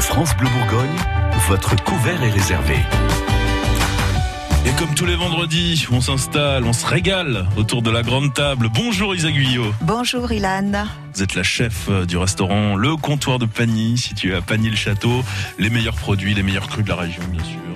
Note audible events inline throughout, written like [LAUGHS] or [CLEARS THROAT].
de France Bleu Bourgogne, votre couvert est réservé. Et comme tous les vendredis, on s'installe, on se régale autour de la grande table. Bonjour Isa Guyot. Bonjour Ilan. Vous êtes la chef euh, du restaurant Le Comptoir de Pagny, situé à Pagny-le-Château. Les meilleurs produits, les meilleurs crus de la région, bien sûr.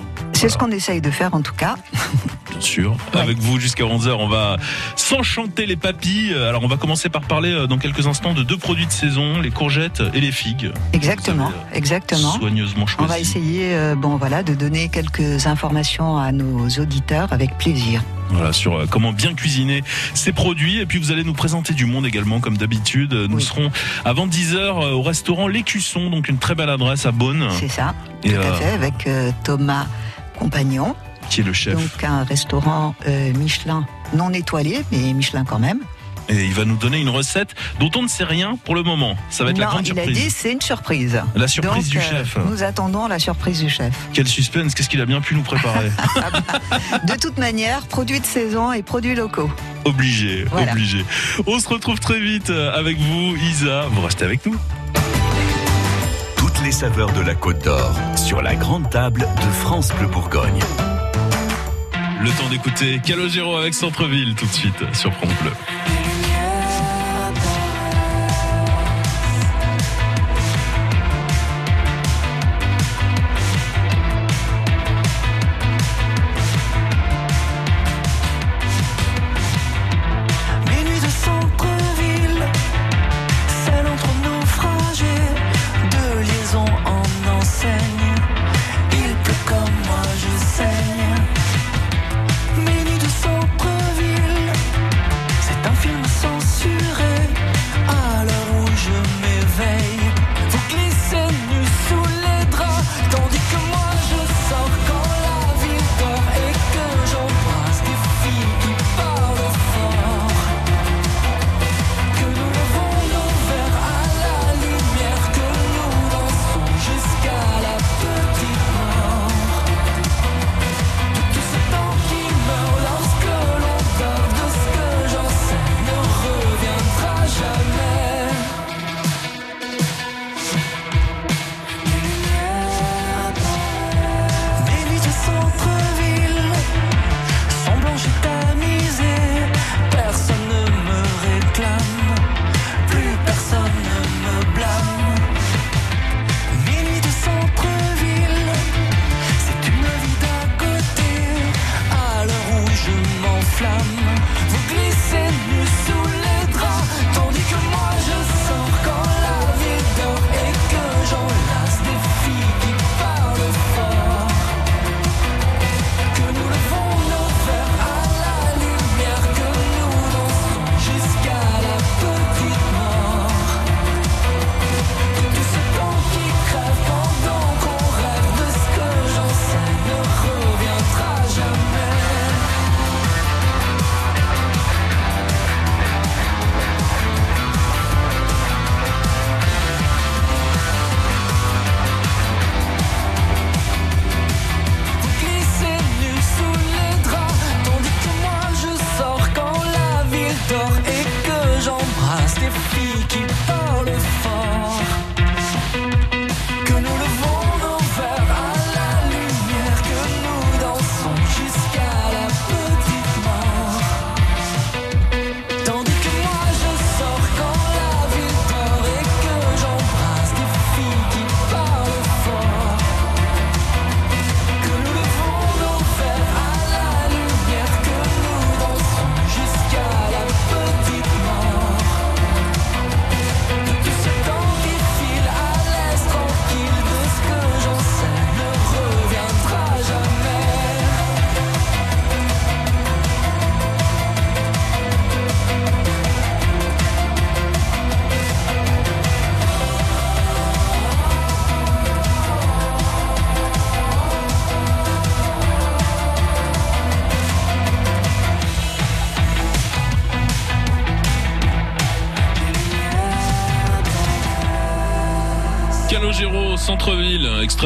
C'est ce qu'on essaye de faire en tout cas. [LAUGHS] Bien sûr. Ouais. Avec vous jusqu'à 11h, on va s'enchanter les papilles. Alors on va commencer par parler euh, dans quelques instants de deux produits de saison, les courgettes et les figues. Exactement, avez, exactement. Soigneusement On choisi. va essayer, euh, bon voilà, de donner quelques informations à nos auditeurs avec plaisir. Voilà, sur euh, comment bien cuisiner ces produits. Et puis vous allez nous présenter du monde également, comme d'habitude. Nous Oui. serons avant 10h au restaurant L'Écusson, donc une très belle adresse à Beaune, C'est ça, Et, tout à euh, fait, avec euh, Thomas Compagnon, qui est le chef. donc un restaurant euh, Michelin non étoilé, mais Michelin quand même. Et il va nous donner une recette dont on ne sait rien pour le moment. Ça va être la grande il a surprise. dit c'est une surprise. La surprise Donc, du euh, chef. Nous attendons la surprise du chef. Quel suspense, qu'est-ce qu'il a bien pu nous préparer [LAUGHS] De toute manière, produits de saison et produits locaux. Obligé, Voilà. obligé. On se retrouve très vite avec vous, Isa. Vous restez avec nous. Les saveurs de la Côte d'Or sur la grande table de France Bleu Bourgogne. Le temps d'écouter Calogero avec Centreville tout de suite sur France Bleu.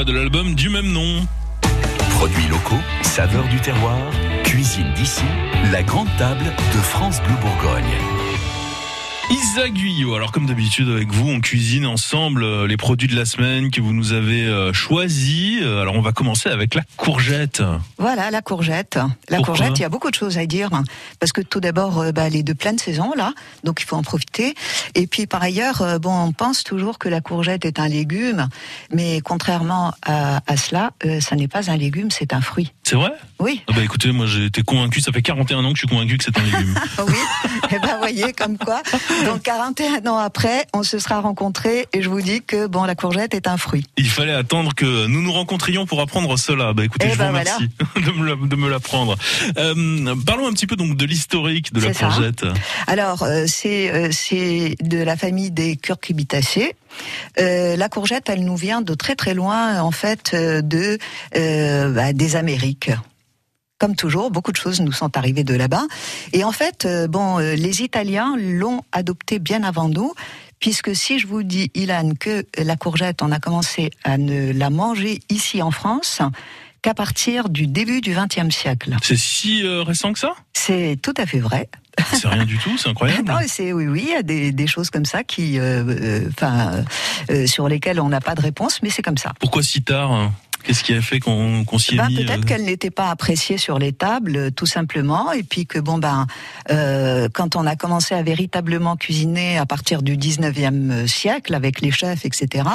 De l'album du même nom. Produits locaux, saveurs du terroir, cuisine d'ici, la grande table de France Bleu Bourgogne. Isa Guyot, alors comme d'habitude avec vous, on cuisine ensemble euh, les produits de la semaine que vous nous avez euh, choisis. Euh, Alors on va commencer avec la courgette. Voilà, la courgette. La Pourquoi courgette, il y a beaucoup de choses à dire. Parce que tout d'abord, bah, elle est de pleine saison, là. Donc il faut en profiter. Et puis par ailleurs, bon, on pense toujours que la courgette est un légume. Mais contrairement à, à cela, ça n'est pas un légume, c'est un fruit. C'est vrai? Oui. ah bah écoutez, moi j'ai été convaincu, ça fait 41 ans que je suis convaincu que c'est un légume. [LAUGHS] Oui, et ben voyez comme quoi. Donc 41 ans après, on se sera rencontrés et je vous dis que bon, la courgette est un fruit. Il fallait attendre que nous nous rencontrions pour apprendre cela. Bah écoutez, Eh je ben vous remercie [LAUGHS] de me la- de me l'apprendre. Euh, parlons un petit peu donc de l'historique de la ça. courgette. Alors euh, c'est euh, c'est de la famille des curcubitacées. Euh, la courgette, elle nous vient de très très loin en fait de euh, bah, des Amériques. Comme toujours, beaucoup de choses nous sont arrivées de là-bas. Et en fait, euh, bon, euh, les Italiens l'ont adopté bien avant nous, puisque si je vous dis, Ilan, que la courgette, on a commencé à ne la manger ici en France qu'à partir du début du XXe siècle. C'est si euh, récent que ça? C'est tout à fait vrai. C'est rien du tout, c'est incroyable. [LAUGHS] Non, c'est oui, oui, il y a des, des choses comme ça qui, euh, enfin, euh, sur lesquelles on n'a pas de réponse, mais c'est comme ça. Pourquoi si tard hein? Qu'est-ce qui a fait qu'on qu'on s'y est Ben, mis peut-être euh, qu'elle n'était pas appréciée sur les tables, euh, tout simplement, et puis que bon ben, euh, quand on a commencé à véritablement cuisiner à partir du 19e siècle avec les chefs, etc.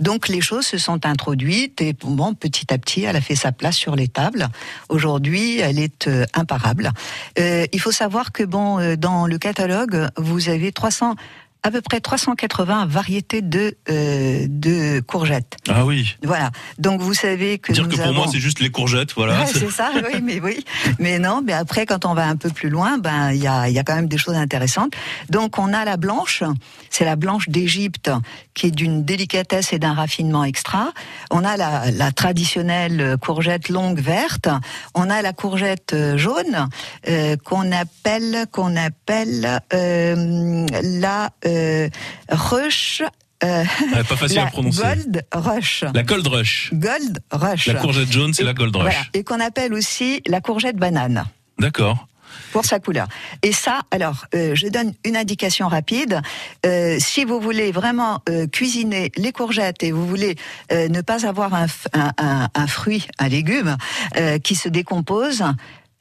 Donc les choses se sont introduites et bon, petit à petit, elle a fait sa place sur les tables. Aujourd'hui, elle est euh, imparable. Euh, il faut savoir que bon, euh, dans le catalogue, vous avez 300 à peu près 380 variétés de euh, de courgettes. Ah oui. Voilà. Donc vous savez que Dire nous que pour avons... moi c'est juste les courgettes, voilà. Ouais, c'est ça, oui, mais oui. Mais non, mais après, quand on va un peu plus loin, ben, il y a, il y a quand même des choses intéressantes. Donc, on a la blanche, c'est la blanche d'Égypte, qui est d'une délicatesse et d'un raffinement extra. On a la, la traditionnelle courgette longue verte. On a la courgette euh, jaune, euh, qu'on appelle, qu'on appelle, euh, la, euh, euh, pas facile la à prononcer. gold rush. La gold rush. Gold rush. La courgette jaune, c'est la gold rush. voilà. Et qu'on appelle aussi la courgette banane D'accord. Pour sa couleur. Et ça, alors, euh, je donne une indication rapide. Euh, si vous voulez vraiment euh, cuisiner les courgettes et vous voulez ne pas avoir un, f- un- un- un fruit, un légume qui se décompose,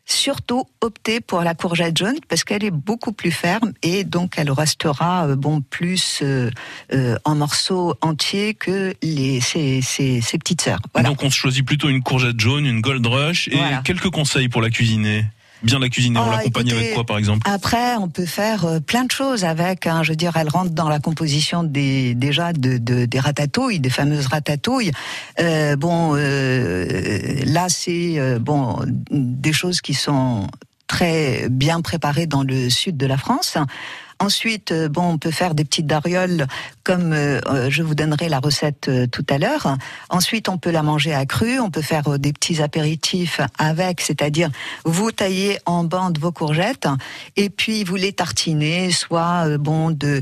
surtout optez pour la courgette jaune parce qu'elle est beaucoup plus ferme et donc elle restera bon plus euh, euh, en morceaux entiers que les ses, ses- ses petites sœurs. Voilà. Donc on choisit plutôt une courgette jaune, une gold rush et Voilà. quelques conseils pour la cuisiner. Bien la cuisiner, on Ah, l'accompagne avec quoi par exemple? Après, on peut faire euh, plein de choses avec. Hein, je veux dire, elle rentre dans la composition des déjà de, de- des ratatouilles, des fameuses ratatouilles. Euh, bon, euh, là, c'est euh, bon des choses qui sont très bien préparées dans le sud de la France. Ensuite, euh, bon, on peut faire des petites darioles comme euh, euh, je vous donnerai la recette tout à l'heure. Ensuite, on peut la manger à cru. On peut faire des petits apéritifs avec, c'est-à-dire vous taillez en bandes vos courgettes et puis vous les tartinez, soit bon de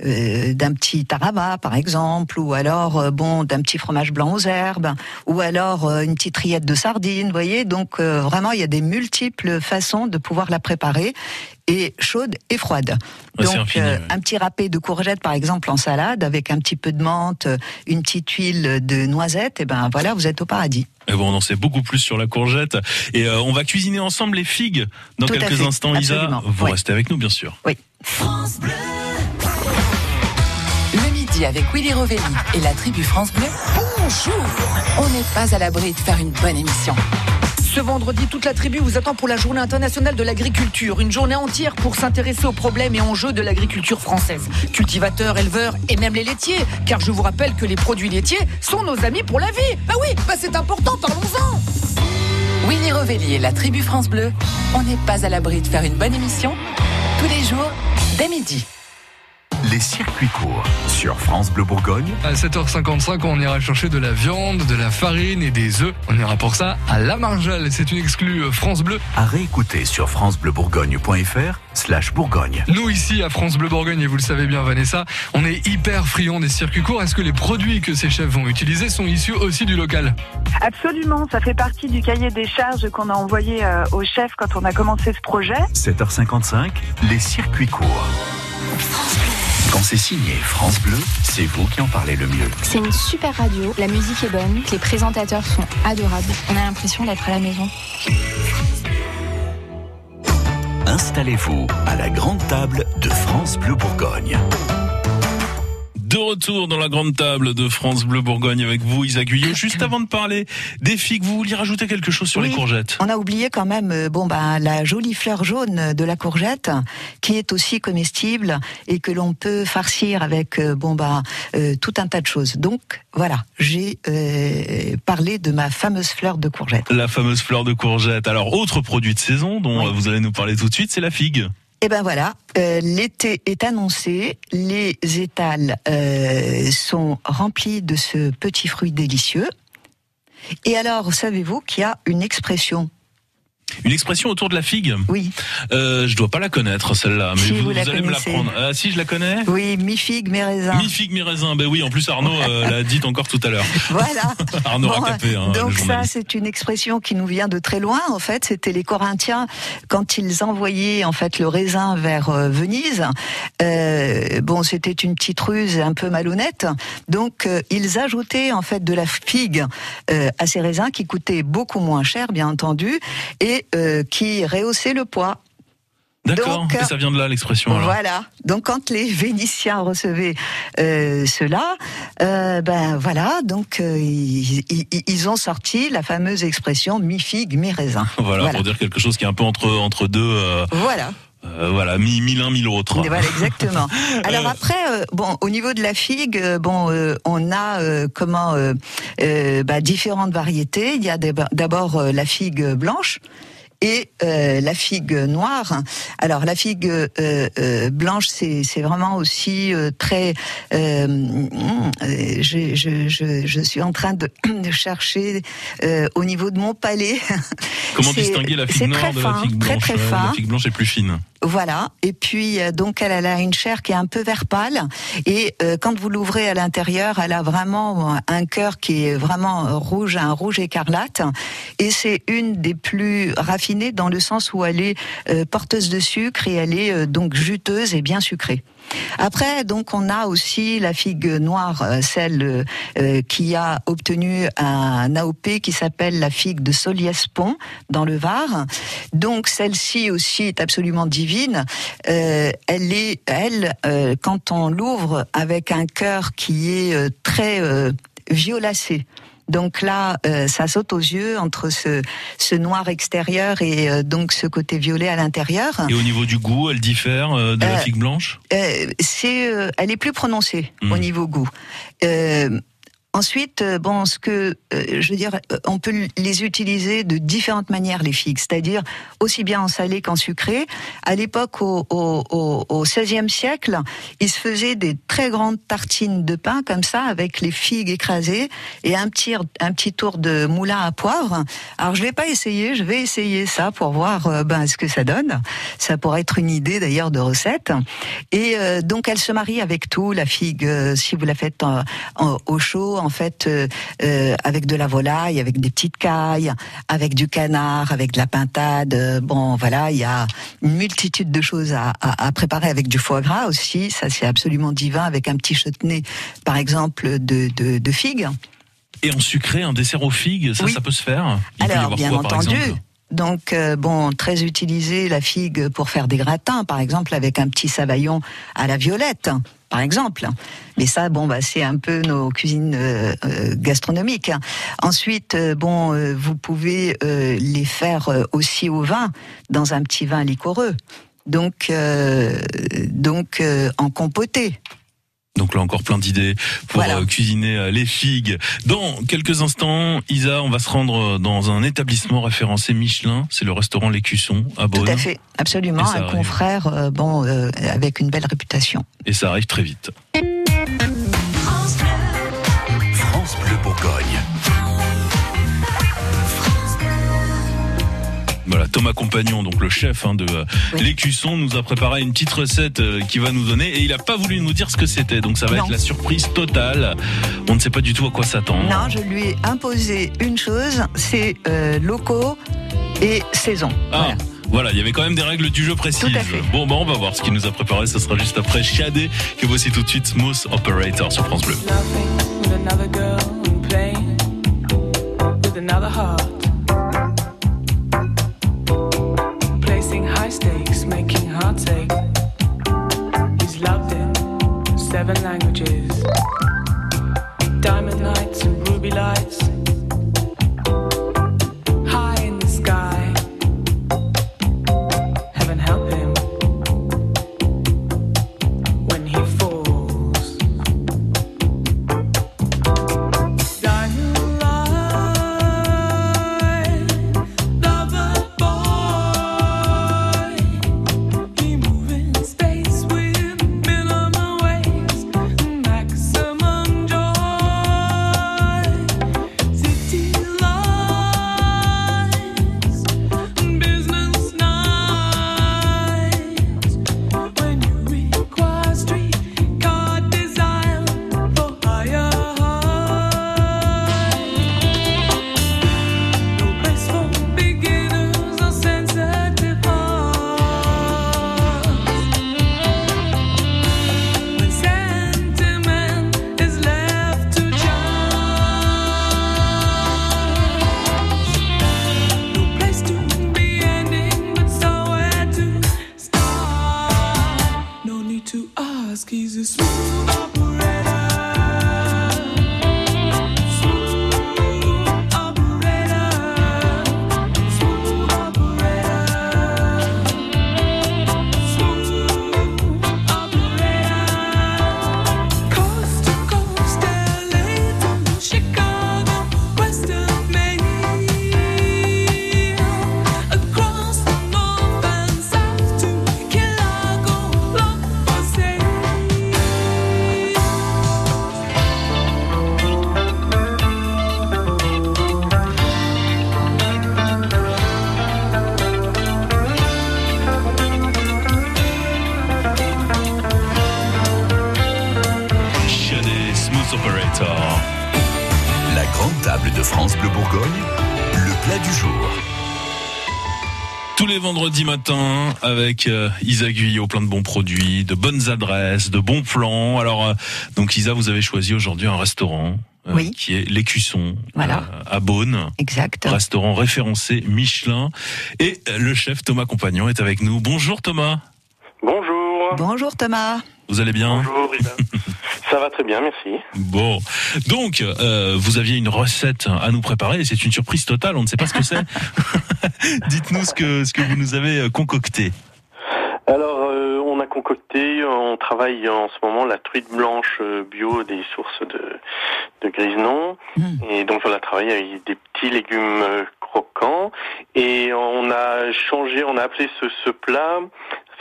d'un petit taraba par exemple, ou alors bon d'un petit fromage blanc aux herbes, ou alors une petite rillette de sardines. Voyez, donc vraiment il y a des multiples façons de pouvoir la préparer et chaude et froide. Ouais, Donc infini, euh, ouais. un petit râpé de courgettes par exemple en salade avec un petit peu de menthe, une petite huile de noisette, et ben voilà, vous êtes au paradis. Et bon, on en sait beaucoup plus sur la courgette et euh, on va cuisiner ensemble les figues dans Tout quelques fait, instants. Isa, absolument. vous Oui. restez avec nous bien sûr. Oui. Le midi avec Willy Rovelli et la tribu France Bleu. Bonjour On n'est pas à l'abri de faire une bonne émission. Ce vendredi, toute la tribu vous attend pour la journée internationale de l'agriculture. Une journée entière pour s'intéresser aux problèmes et enjeux de l'agriculture française. Cultivateurs, éleveurs et même les laitiers. Car je vous rappelle que les produits laitiers sont nos amis pour la vie. Bah oui, bah c'est important, parlons-en. Willy Rovelli et la tribu France Bleu. On n'est pas à l'abri de faire une bonne émission. Tous les jours, dès midi. Les circuits courts sur France Bleu Bourgogne. À 7h55, on ira chercher de la viande, de la farine et des œufs. On ira pour ça à La Marjale. C'est une exclue euh, France Bleu. À réécouter sur francebleubourgogne.fr slash bourgogne. Nous ici à France Bleu Bourgogne, et vous le savez bien Vanessa, on est hyper friands des circuits courts. Est-ce que les produits que ces chefs vont utiliser sont issus aussi du local? Absolument, ça fait partie du cahier des charges qu'on a envoyé euh, au chef quand on a commencé ce projet. 7h55, les circuits courts. Quand c'est signé France Bleu, c'est vous qui en parlez le mieux. C'est une super radio, la musique est bonne, les présentateurs sont adorables. On a l'impression d'être à la maison. Installez-vous à la grande table de France Bleu Bourgogne. De retour dans la grande table de France Bleu Bourgogne avec vous, Isaac Guyot. [CLEARS THROAT] Juste avant de parler des figues, vous vouliez rajouter quelque chose sur Oui. les courgettes? On a oublié quand même euh, bon bah la jolie fleur jaune de la courgette qui est aussi comestible et que l'on peut farcir avec euh, bon bah euh, tout un tas de choses. Donc voilà, j'ai euh, parlé de ma fameuse fleur de courgette. La fameuse fleur de courgette. Alors, autre produit de saison dont Oui. vous allez nous parler tout de suite, c'est la figue. Et ben voilà, euh, l'été est annoncé, les étals euh, sont remplis de ce petit fruit délicieux. Et alors, savez-vous qu'il y a une expression Une expression autour de la figue. Oui, Euh, je dois pas la connaître celle-là, mais Si, vous, vous allez me l'apprendre. Ah si, je la connais. oui, mi figue, mi raisin. Mi figue, mi raisin. Ben oui, en plus Arnaud euh, l'a dit encore tout à l'heure. [LAUGHS] Voilà. [LAUGHS] Arnaud Bon, Racapé, hein, donc ça, c'est une expression qui nous vient de très loin. En fait, c'était les Corinthiens quand ils envoyaient en fait le raisin vers euh, Venise. Euh, bon, c'était une petite ruse un peu malhonnête. Donc, ils ajoutaient en fait de la figue à ces raisins qui coûtaient beaucoup moins cher, bien entendu, et euh, qui rehaussaient le poids. D'accord. Et ça vient de là l'expression. Voilà. Donc quand les Vénitiens recevaient euh, cela, euh, ben voilà. Donc euh, ils, ils- ils ont sorti la fameuse expression mi figue mi raisin. [LAUGHS] Voilà, Voilà. pour dire quelque chose qui est un peu entre entre deux. Voilà. euh, voilà, mi mille un, mille autres. Voilà, [LAUGHS] exactement. Alors après, euh, bon, au niveau de la figue, euh, bon, on a comment bah, différentes variétés. Il y a d'ab- d'abord la figue blanche. Et euh, la figue noire. Alors la figue euh, euh, blanche, c'est c'est vraiment aussi très. je, je, je, je suis en train de, [CLEARS THROAT] de chercher au niveau de mon palais. [LAUGHS] Comment C'est- distinguer la figue noire très de la figue très, blanche très euh, fin. La figue blanche est plus fine. Voilà. Et puis donc elle, a une chair qui est un peu vert pâle. Et quand vous l'ouvrez à l'intérieur, elle a vraiment un cœur qui est vraiment rouge, un rouge écarlate. Et c'est une des plus raffinées dans le sens où elle est euh, porteuse de sucre et elle est euh, donc juteuse et bien sucrée. Après, donc, on a aussi la figue noire, euh, celle qui a obtenu un AOP qui s'appelle la figue de Soliespont dans le Var. Donc, celle-ci aussi est absolument divine. Elle est, elle, quand on l'ouvre avec un cœur qui est très violacé. Donc là, euh, ça saute aux yeux entre ce, ce noir extérieur et euh, donc ce côté violet à l'intérieur. Et au niveau du goût, elle diffère euh, de la Euh, figue blanche? Euh, c'est, euh, elle est plus prononcée au niveau goût. Ensuite, euh, bon, ce que euh, je veux dire, euh, on peut les utiliser de différentes manières les figues, c'est-à-dire aussi bien en salé qu'en sucré. À l'époque, au, XVIe siècle, il se faisait des très grandes tartines de pain comme ça, avec les figues écrasées et un petit un petit tour de moulin à poivre. Alors je l'ai pas essayé, je vais essayer ça pour voir ben ce que ça donne. Ça pourrait être une idée d'ailleurs de recette. Et donc elle se marie avec tout, la figue si vous la faites au chaud, en fait euh, euh, avec de la volaille, avec des petites cailles, avec du canard, avec de la pintade. euh, Bon voilà, il y a une multitude de choses à, à- à préparer avec du foie gras aussi. Ça c'est absolument divin avec un petit chutney par exemple de, de, de figues. Et en sucré, un dessert aux figues, ça, Oui. ça peut se faire? Il Alors, bien quoi, entendu. Donc, euh, bon, très utilisé la figue pour faire des gratins, par exemple, avec un petit savaillon à la violette, par exemple. Mais ça, bon, bah, c'est un peu nos cuisines euh, euh, gastronomiques. Ensuite, euh, bon, euh, vous pouvez euh, les faire euh, aussi au vin, dans un petit vin liquoreux. Donc, donc en compoté. Donc là encore plein d'idées pour Voilà. euh, cuisiner euh, les figues. Dans quelques instants, Isa, on va se rendre euh, dans un établissement référencé Michelin, c'est le restaurant L'Écusson à Tout Beaune. à fait, absolument, un arrive. confrère, bon, euh, avec une belle réputation. Et ça arrive très vite. Voilà, Thomas Compagnon, donc le chef hein, de euh, Oui. l'Écusson, nous a préparé une petite recette euh, qu'il va nous donner et il a pas voulu nous dire ce que c'était. Donc ça va Non. être la surprise totale. On ne sait pas du tout à quoi s'attendre. Non, je lui ai imposé une chose, c'est euh, locaux et saison. Ah, Voilà. Voilà, il y avait quand même des règles du jeu précises. Bon, bah, on va voir ce qu'il nous a préparé. Ce sera juste après Shadé, que voici tout de suite Smooth Operator sur France Bleu. High stakes, making hearts ache. He's loved in seven languages. Diamond nights and ruby lights. Avec euh, Isa Guyot, plein de bons produits, de bonnes adresses, de bons plans. Alors, euh, donc Isa, vous avez choisi aujourd'hui un restaurant euh, Oui. qui est l'Écusson Voilà. euh, à Beaune. Exact. Restaurant référencé Michelin. Et le chef Thomas Compagnon est avec nous. Bonjour Thomas. Bonjour. Bonjour Thomas. Vous allez bien Bonjour Rita. Ça va très bien, merci. Bon, donc euh, vous aviez une recette à nous préparer et c'est une surprise totale. On ne sait pas ce que c'est. [LAUGHS] [LAUGHS] Dites-nous ce que ce que vous nous avez euh, concocté. Alors, euh, on a concocté, on travaille en ce moment la truite blanche euh, bio des sources de, de Grisenon. Mm. Et donc, on a travaillé avec des petits légumes croquants. Et on a changé, on a appelé ce, ce plat,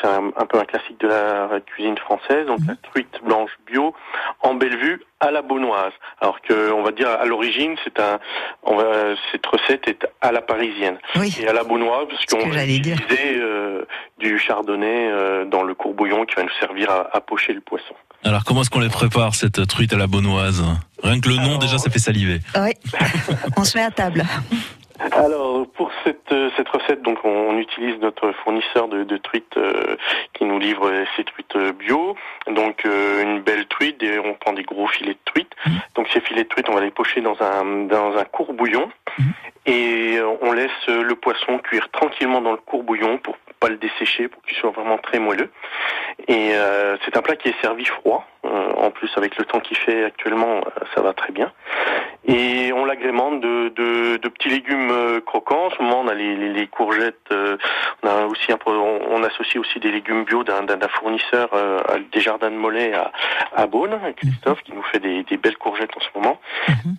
c'est un, un peu un classique de la cuisine française, donc la truite blanche bio en Bellevue à la beaunoise. Alors que, on va dire, à l'origine, c'est un, on va, cette recette est à la parisienne. Oui. Et à la beaunoise, parce qu'on utiliser euh, du chardonnay euh, dans le courbouillon qui va nous servir à, à pocher le poisson. Alors comment est-ce qu'on les prépare cette truite à la bonnoise Rien que le nom Alors- déjà ça fait saliver. Oui. [LAUGHS] On se met à table. Alors pour cette euh, cette recette, donc on, on utilise notre fournisseur de, de truites euh, qui nous livre ces truites euh, bio. Donc euh, une belle truite, et on prend des gros filets de truite. Donc ces filets de truite, on va les pocher dans un dans un courbouillon et euh, on laisse le poisson cuire tranquillement dans le courbouillon pour pas le dessécher, pour qu'il soit vraiment très moelleux. Et euh, c'est un plat qui est servi froid. Euh, en plus, avec le temps qu'il fait actuellement, euh, ça va très bien. Et on l'agrémente de, de, de petits légumes euh, croquants. En ce moment, on a les, les, les courgettes. euh, on a aussi un on, on associe aussi des légumes bio d'un fournisseur euh, des jardins de Mollet à, à Beaune, Christophe, qui nous fait des, des belles courgettes en ce moment.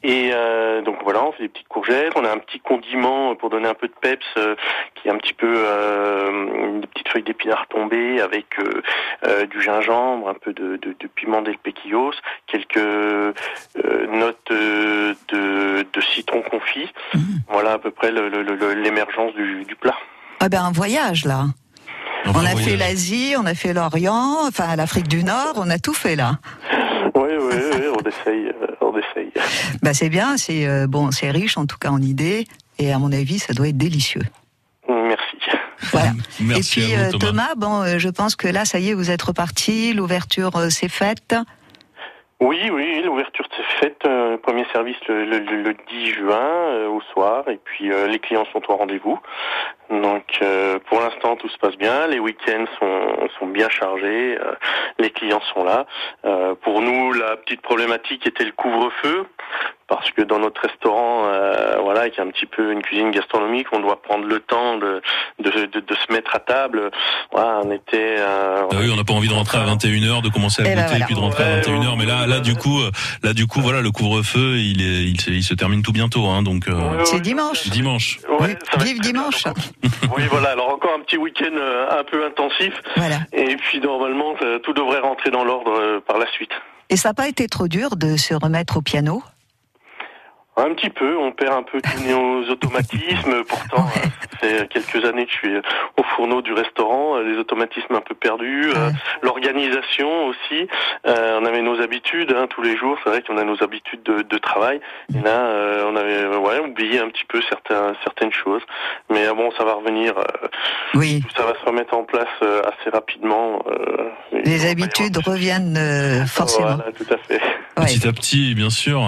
Et euh, donc voilà, on fait des petites courgettes. On a un petit condiment pour donner un peu de peps, euh, qui est un petit peu euh, des petites feuilles d'épinards tombées avec euh, euh, du gingembre, un peu de, de, de piment del pequillos, quelques euh, notes de, de citron confit. Voilà à peu près le- le- le- l'émergence du, du plat. Ah ben un voyage là. On a fait l'Asie, on a fait l'Orient, enfin l'Afrique du Nord, on a tout fait là. Oui, oui, oui, on essaye, euh, on essaye. Bah c'est bien, c'est euh, bon, c'est riche en tout cas en idées et à mon avis ça doit être délicieux. Merci. Voilà. [LAUGHS] Merci Et puis euh, vous, Thomas. Thomas, bon, je pense que là, ça y est, vous êtes reparti. L'ouverture euh, s'est faite. Oui, oui, l'ouverture s'est faite. euh, premier service le, le- le- le 10 juin euh, au soir, et puis euh, les clients sont au rendez-vous. Donc euh, pour l'instant tout se passe bien. Les week-ends sont, sont bien chargés, euh, les clients sont là. Euh, pour nous, la petite problématique était le couvre-feu. Parce que dans notre restaurant, euh, voilà, qui est un petit peu une cuisine gastronomique, on doit prendre le temps de, de, de, de se mettre à table. Voilà, on était. euh, Ah oui, on n'a pas envie de rentrer à 21h, de commencer à Eh ben goûter voilà. puis de rentrer à Ouais, 21h. Mais là, là, du coup, euh, là, du coup, voilà, le couvre-feu, il est, il, se- il se termine tout bientôt, hein, donc euh, C'est dimanche. dimanche. Ouais, va Vive dimanche. [LAUGHS] Oui, voilà. Alors encore un petit week-end euh, un peu intensif, Voilà. et puis normalement euh, tout devrait rentrer dans l'ordre euh, par la suite. Et ça n'a pas été trop dur de se remettre au piano? Un petit peu, on perd un peu tous nos [LAUGHS] automatismes. Pourtant, euh, ça fait quelques années que je suis au fourneau du restaurant, euh, les automatismes un peu perdus, euh, Ouais. l'organisation aussi. Euh, on avait nos habitudes hein, tous les jours. C'est vrai qu'on a nos habitudes de, de travail. Et là, euh, on avait euh, ouais, oublié un petit peu certains, certaines choses. Mais euh, bon, ça va revenir. euh, Oui. tout ça va se remettre en place euh, assez rapidement. euh, Les habitudes reviennent euh, forcément. Voilà, tout à fait. Ouais. Petit à petit, bien sûr.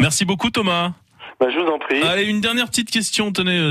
Merci beaucoup, Thomas. Bah, je vous en prie. Allez, une dernière petite question. Tenez, euh,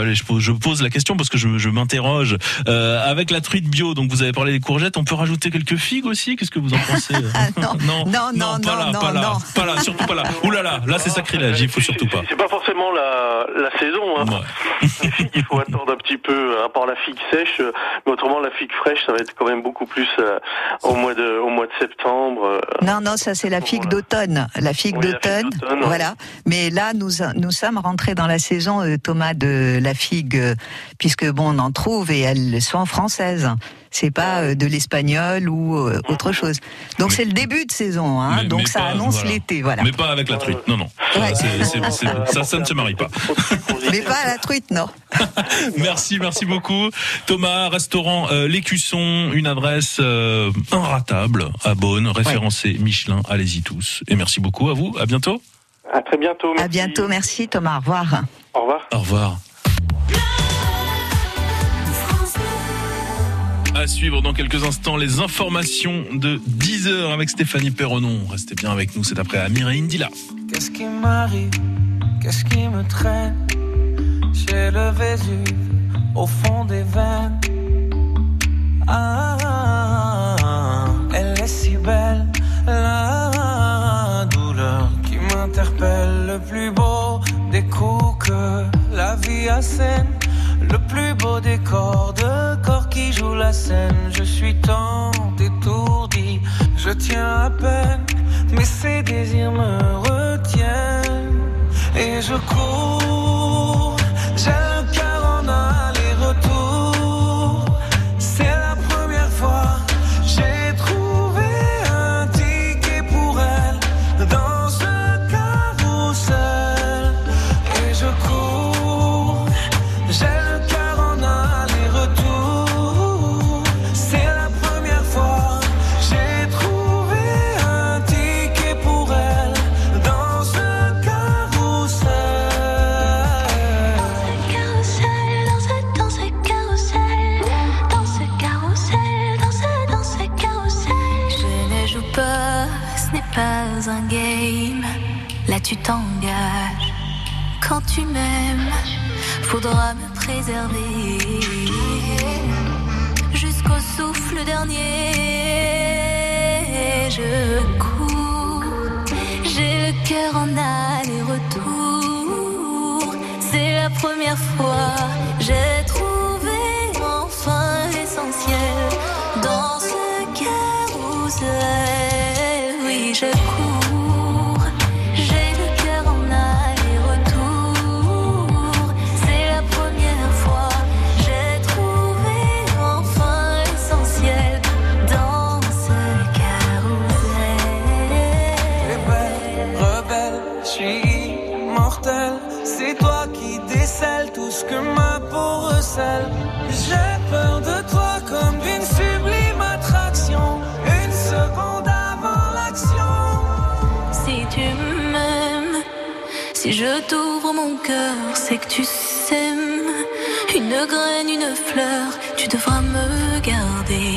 allez, je pose, je pose la question parce que je, je m'interroge. Euh, avec la truite bio, donc vous avez parlé des courgettes, on peut rajouter quelques figues aussi? Qu'est-ce que vous en pensez euh? [LAUGHS] Ah, [LAUGHS] non. non, Non, non, pas non, là, non, pas là, non. pas là, surtout pas là. [LAUGHS] Ouh là là, là c'est sacrilège, il faut surtout pas. C'est pas forcément la, la saison. Hein. Ouais. Les figues, il faut attendre un petit peu, à part la figue sèche, mais autrement la figue fraîche, ça va être quand même beaucoup plus euh, au mois de au mois de septembre. euh, Non, non, ça c'est la figue Voilà. d'automne. La figue Oui, d'automne, voilà. Mais là, nous nous sommes rentrés dans la saison, euh, Thomas, de la figue, euh, puisque bon, on en trouve et elles sont françaises. C'est pas euh, de l'espagnol ou euh, autre chose. Donc c'est le début de saison, hein. Mais- donc mais ça pas- annonce l'été, voilà. Mais pas avec la truite. Non, non. Ouais. [LAUGHS] Ça, ça ne se marie pas. [LAUGHS] Mais pas à la truite, non. [LAUGHS] Merci, merci beaucoup. Thomas, restaurant L'Écusson, une adresse inratable à Beaune, référencée Michelin. Allez-y tous. Et merci beaucoup à vous. À bientôt. À très bientôt. À merci. bientôt, merci Thomas. Au revoir. Au revoir. Au revoir. À suivre dans quelques instants les informations de 10h avec Stéphanie Perronon. Restez bien avec nous, c'est après Amir et Indila. Qu'est-ce qui m'arrive? Qu'est-ce qui me traîne? J'ai le Vésuve au fond des veines. Ah, elle est si belle, Le plus beau des coups que la vie assène. Le plus beau des corps de corps qui joue la scène. Je suis tant étourdi, je tiens à peine, mais ces désirs me retiennent. Et je cours, j'ai tu t'engages. Quand tu m'aimes, faudra me préserver jusqu'au souffle dernier. Je cours, j'ai le cœur en aller-retour. C'est la première fois, j'ai trouvé mon cœur, c'est que tu s'aimes. Une graine, une fleur, tu devras me garder,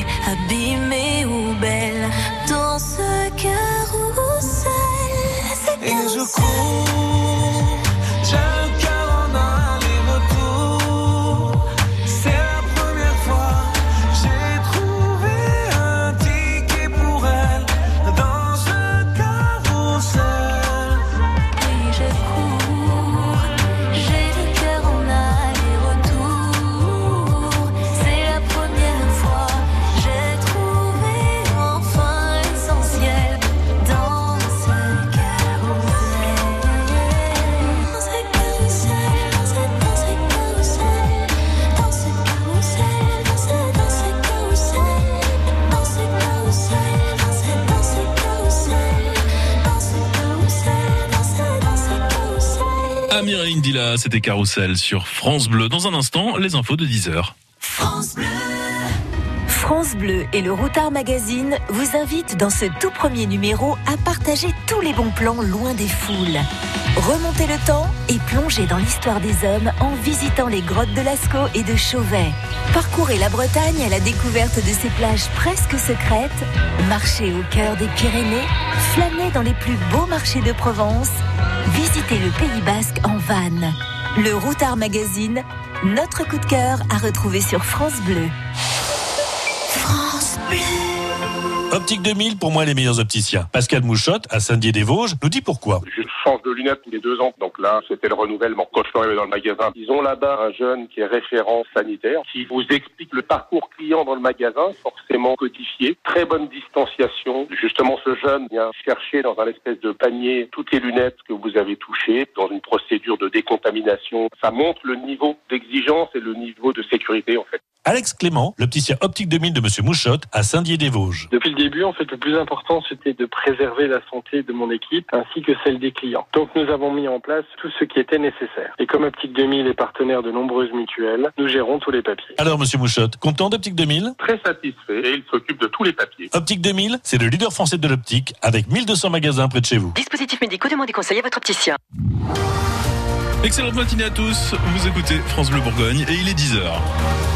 C'était Carousel sur France Bleu. Dans un instant, les infos de 10h. France Bleu. France Bleu et le Routard Magazine vous invitent dans ce tout premier numéro à partager tous les bons plans loin des foules. Remontez le temps et plongez dans l'histoire des hommes en visitant les grottes de Lascaux et de Chauvet. Parcourez la Bretagne à la découverte de ses plages presque secrètes, marchez au cœur des Pyrénées, flânez dans les plus beaux marchés de Provence, visitez le Pays Basque en van. Le Routard Magazine, notre coup de cœur à retrouver sur France Bleu. France Bleu. Optique 2000, pour moi, les meilleurs opticiens. Pascal Mouchotte, à Saint-Dié-des-Vosges, nous dit pourquoi. Je change de lunettes tous les deux ans. Donc là, c'était le renouvellement. Quand je suis arrivé dans le magasin, ils ont là-bas un jeune qui est référent sanitaire, qui vous explique le parcours client dans le magasin, forcément codifié. Très bonne distanciation. Justement, ce jeune vient chercher dans un espèce de panier toutes les lunettes que vous avez touchées, dans une procédure de décontamination. Ça montre le niveau d'exigence et le niveau de sécurité, en fait. Alex Clément, l'opticien Optique 2000 de Monsieur Mouchotte, à Saint-Dié-des-Vosges. Depuis le début, en fait, le plus important, c'était de préserver la santé de mon équipe ainsi que celle des clients. Donc, nous avons mis en place tout ce qui était nécessaire. Et comme Optique 2000 est partenaire de nombreuses mutuelles, nous gérons tous les papiers. Alors, Monsieur Mouchotte, content d'Optique 2000 Très satisfait et il s'occupe de tous les papiers. Optique 2000, c'est le leader français de l'optique, avec 1200 magasins près de chez vous. Dispositifs médicaux, demandez conseil à votre opticien. Excellente matinée à tous. Vous écoutez France Bleu Bourgogne et il est 10h.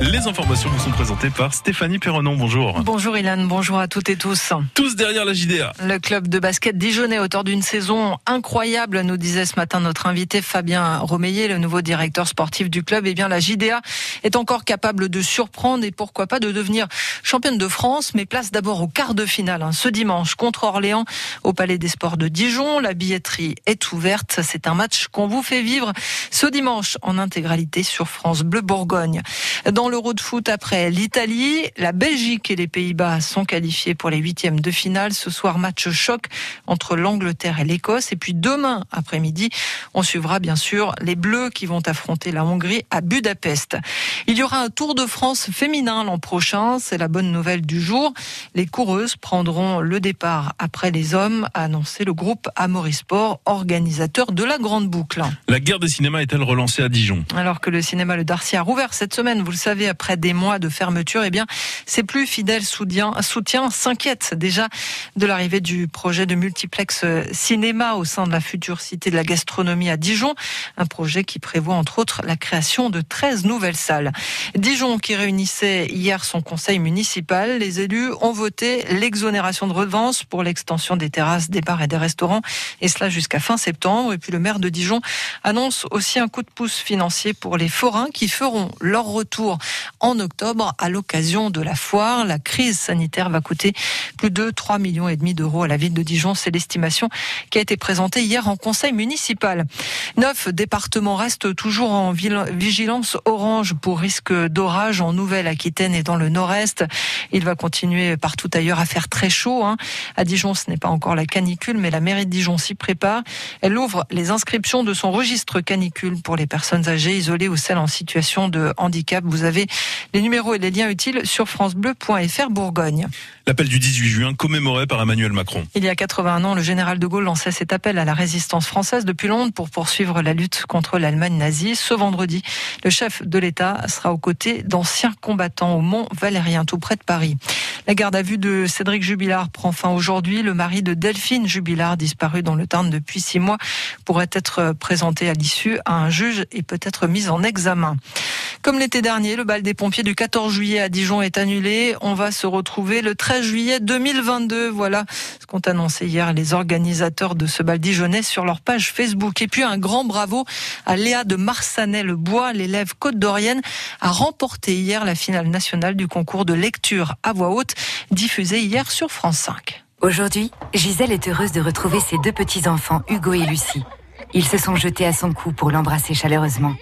Les informations vous sont présentées par Stéphanie Perronon. Bonjour. Bonjour Ilan, bonjour à toutes et tous. Tous derrière la JDA. Le club de basket dijonnais, auteur d'une saison incroyable, nous disait ce matin notre invité Fabien Romeillet, le nouveau directeur sportif du club. Eh bien, la JDA est encore capable de surprendre et pourquoi pas de devenir championne de France, mais place d'abord au quart de finale hein, ce dimanche contre Orléans au Palais des Sports de Dijon. La billetterie est ouverte. C'est un match qu'on vous fait vivre ce dimanche en intégralité sur France Bleu Bourgogne. Dans l'Euro de foot après l'Italie, la Belgique et les Pays-Bas sont qualifiés pour les huitièmes de finale. Ce soir, match choc entre l'Angleterre et l'Écosse. Et puis demain après-midi, on suivra bien sûr les Bleus qui vont affronter la Hongrie à Budapest. Il y aura un Tour de France féminin l'an prochain. C'est la bonne nouvelle du jour. Les coureuses prendront le départ après les hommes, a annoncé le groupe Amorisport, organisateur de la Grande Boucle. La guerre des cinémas est-elle relancée à Dijon? Alors que le cinéma Le Darcy a rouvert cette semaine, vous le savez, après des mois de fermeture, eh bien, ses plus fidèles soutiens, soutiens s'inquiètent déjà de l'arrivée du projet de multiplex cinéma au sein de la future cité de la gastronomie à Dijon. Un projet qui prévoit entre autres la création de 13 nouvelles salles. Dijon qui réunissait hier son conseil municipal, les élus ont voté l'exonération de redevances pour l'extension des terrasses, des bars et des restaurants, et cela jusqu'à fin septembre. Et puis le maire de Dijon annonce aussi un coup de pouce financier pour les forains qui feront leur retour en octobre à l'occasion de la foire. La crise sanitaire va coûter plus de 3 millions et demi d'euros à la ville de Dijon. C'est l'estimation qui a été présentée hier en conseil municipal. Neuf départements restent toujours en vigilance orange pour risque d'orage en Nouvelle-Aquitaine et dans le nord-est. Il va continuer partout ailleurs à faire très chaud. Hein. À Dijon, ce n'est pas encore la canicule, mais la mairie de Dijon s'y prépare. Elle ouvre les inscriptions de son registre canicule pour les personnes âgées, isolées ou celles en situation de handicap. Vous avez retrouver les numéros et les liens utiles sur francebleu.fr Bourgogne. L'appel du 18 juin commémoré par Emmanuel Macron. Il y a 81 ans, le général de Gaulle lançait cet appel à la résistance française depuis Londres pour poursuivre la lutte contre l'Allemagne nazie. Ce vendredi, le chef de l'État sera aux côtés d'anciens combattants au Mont Valérien, tout près de Paris. La garde à vue de Cédric Jubilard prend fin aujourd'hui. Le mari de Delphine Jubilard, disparu dans le Tarn depuis six mois, pourrait être présenté à l'issue à un juge et peut-être mis en examen. Comme l'été dernier, le bal des pompiers du 14 juillet à Dijon est annulé. On va se retrouver le 13 juillet 2022. Voilà ce qu'ont annoncé hier les organisateurs de ce bal dijonnais sur leur page Facebook. Et puis un grand bravo à Léa de Marsanet-le-Bois, l'élève côte d'Orienne, a remporté hier la finale nationale du concours de lecture à voix haute, diffusé hier sur France 5. Aujourd'hui, Gisèle est heureuse de retrouver ses deux petits-enfants, Hugo et Lucie. Ils se sont jetés à son cou pour l'embrasser chaleureusement.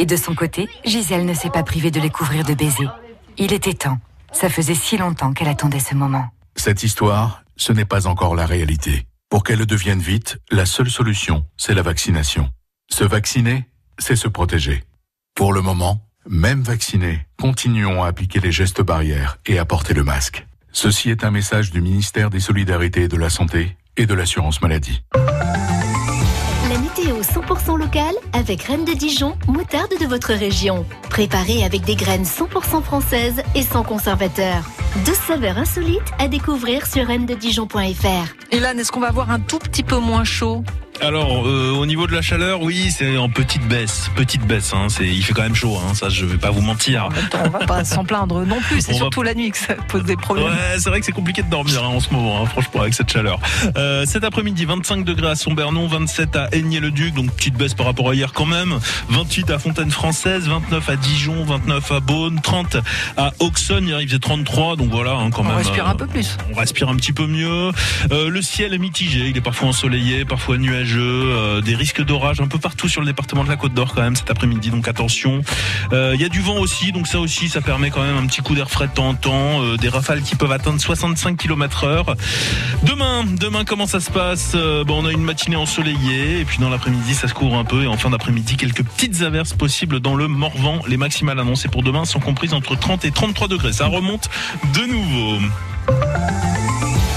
Et de son côté, Gisèle ne s'est pas privée de les couvrir de baisers. Il était temps. Ça faisait si longtemps qu'elle attendait ce moment. Cette histoire, ce n'est pas encore la réalité. Pour qu'elle le devienne vite, la seule solution, c'est la vaccination. Se vacciner, c'est se protéger. Pour le moment, même vaccinés, continuons à appliquer les gestes barrières et à porter le masque. Ceci est un message du ministère des Solidarités et de la Santé et de l'Assurance Maladie. La météo 100% locale avec Reine de Dijon, moutarde de votre région. Préparée avec des graines 100% françaises et sans conservateur. Deux saveurs insolites à découvrir sur reine-de-dijon.fr. Et là, est-ce qu'on va avoir un tout petit peu moins chaud? Alors, euh, au niveau de la chaleur, oui, c'est en petite baisse, petite baisse. Hein, c'est, il fait quand même chaud, hein, ça, je vais pas vous mentir. on va pas s'en plaindre non plus. C'est On va- surtout la nuit que ça pose des problèmes. Ouais, c'est vrai que c'est compliqué de dormir hein, en ce moment, hein, franchement, avec cette chaleur. Euh, cet après-midi, 25 degrés à Sombernon, 27 à Aigné-le-Duc, donc petite baisse par rapport à hier quand même. 28 à Fontaine-Française, 29 à Dijon, 29 à Beaune, 30 à Auxonne, hier il faisait 33, donc voilà, hein, quand On même. respire euh, un peu plus. on respire un petit peu mieux. Euh, le ciel est mitigé, il est parfois ensoleillé, parfois nuageux, euh, des risques d'orage un peu partout sur le département de la Côte d'Or quand même cet après-midi, donc attention. Euh, Il y a du vent aussi, donc ça aussi, ça permet quand même un petit coup d'air frais de temps en temps, euh, des rafales qui peuvent atteindre 65 km heure. Demain, demain comment ça se passe? Euh, bon, On a une matinée ensoleillée, et puis dans l'après-midi ça se couvre un peu, et en fin d'après-midi quelques petites averses possibles dans le Morvan. Les maximales annoncées pour demain sont comprises entre 30 et 33 degrés. Ça remonte de nouveau.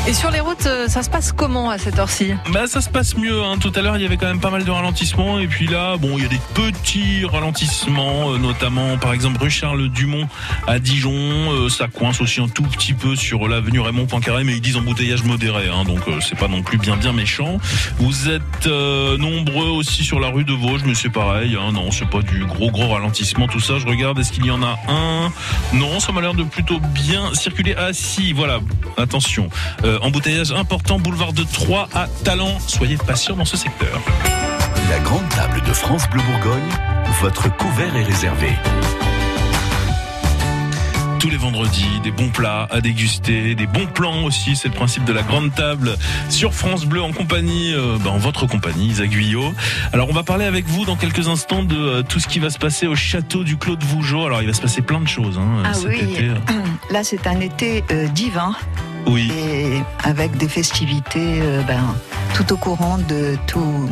Et sur les routes, euh, ça se passe comment à cette heure-ci Bah ça se passe mieux. Hein. Tout à l'heure il y avait quand même pas mal de ralentissements et puis là bon il y a des petits ralentissements, euh, notamment par exemple rue Charles Dumont à Dijon. Euh, ça coince aussi un tout petit peu sur l'avenue Raymond Poincaré, mais ils disent embouteillage modéré, hein, donc c'est pas non plus bien bien méchant. Vous êtes nombreux aussi sur la rue de Vosges, mais c'est pareil. Hein, non c'est pas du gros gros ralentissement tout ça. Je regarde est-ce qu'il y en a un? Non ça m'a l'air de plutôt bien circuler. Ah si voilà attention. Embouteillage important boulevard de Troyes à Talent. Soyez patients dans ce secteur. La grande table de France Bleu Bourgogne, votre couvert est réservé. Tous les vendredis, des bons plats à déguster, des bons plans aussi. C'est le principe de la grande table sur France Bleu en compagnie, euh, bah, en votre compagnie, Isaac Guyot. Alors, on va parler avec vous dans quelques instants de euh, tout ce qui va se passer au château du Clos de Vougeot. Alors, il va se passer plein de choses hein, Ah cet oui, été. [CLEARS THROAT] là c'est un été euh, divin. Oui. Et avec des festivités euh, ben, tout au courant de tout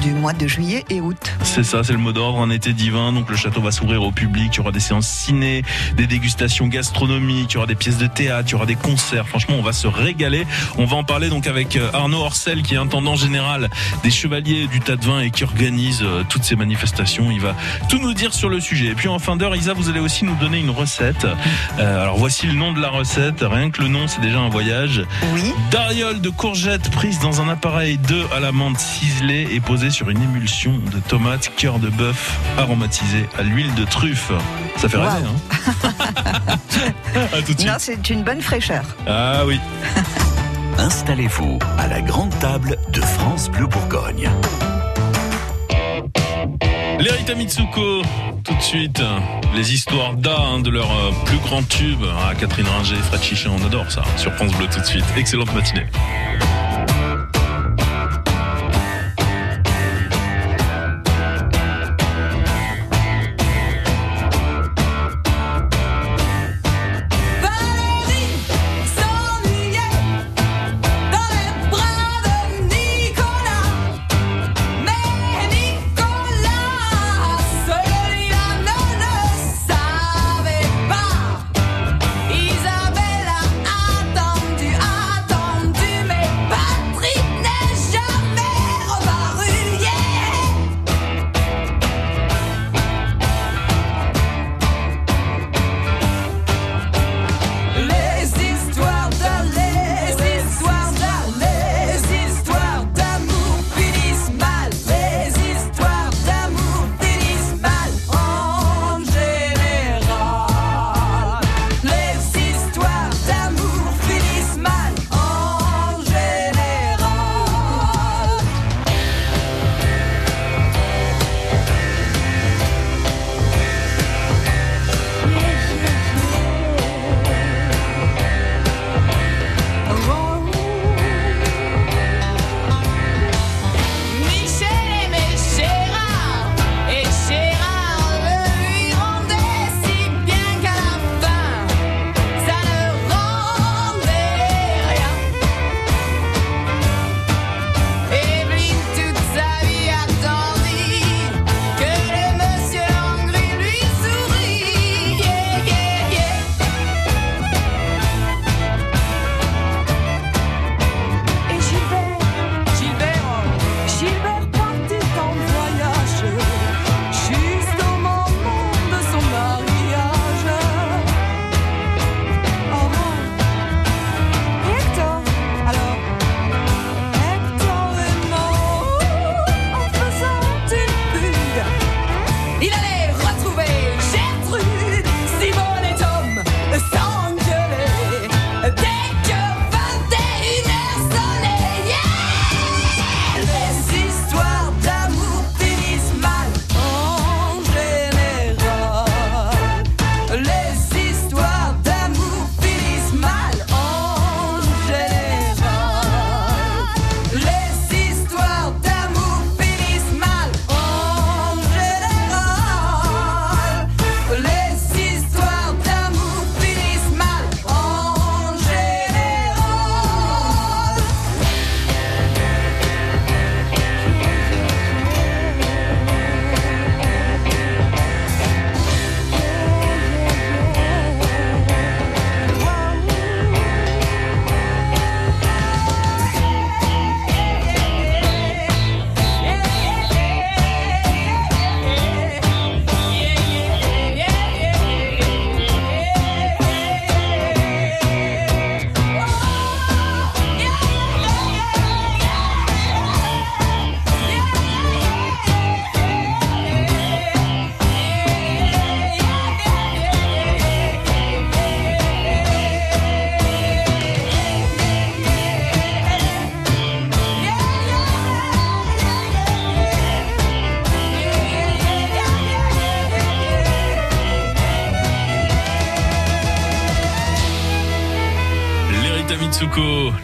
du mois de juillet et août. C'est ça, c'est le mot d'ordre, un été divin. Donc le château va s'ouvrir au public. Il y aura des séances ciné, des dégustations gastronomiques, il y aura des pièces de théâtre, il y aura des concerts. Franchement, on va se régaler. On va en parler donc avec euh, Arnaud Orcel, qui est intendant général des Chevaliers du Tas de Vin et qui organise euh, toutes ces manifestations. Il va tout nous dire sur le sujet. Et puis en fin d'heure, Isa, vous allez aussi nous donner une recette. Euh, alors voici le nom de la recette. Rien que le nom, c'est déjà un voyage. Oui. Dariole de courgettes prises dans un appareil de à la menthe ciselée et posée sur une émulsion de tomates, cœur de bœuf aromatisé à l'huile de truffe. Ça fait rêver, hein [LAUGHS] À tout de suite. Non, c'est une bonne fraîcheur. Ah oui. [LAUGHS] Installez-vous à la grande table de France Bleu Bourgogne. Les Rita Mitsuko, tout de suite, les histoires d'A, hein, de leur euh, plus grand tube. Ah, Catherine Ringer, Fred Chichin, on adore ça. Sur France Bleu tout de suite. Excellente matinée.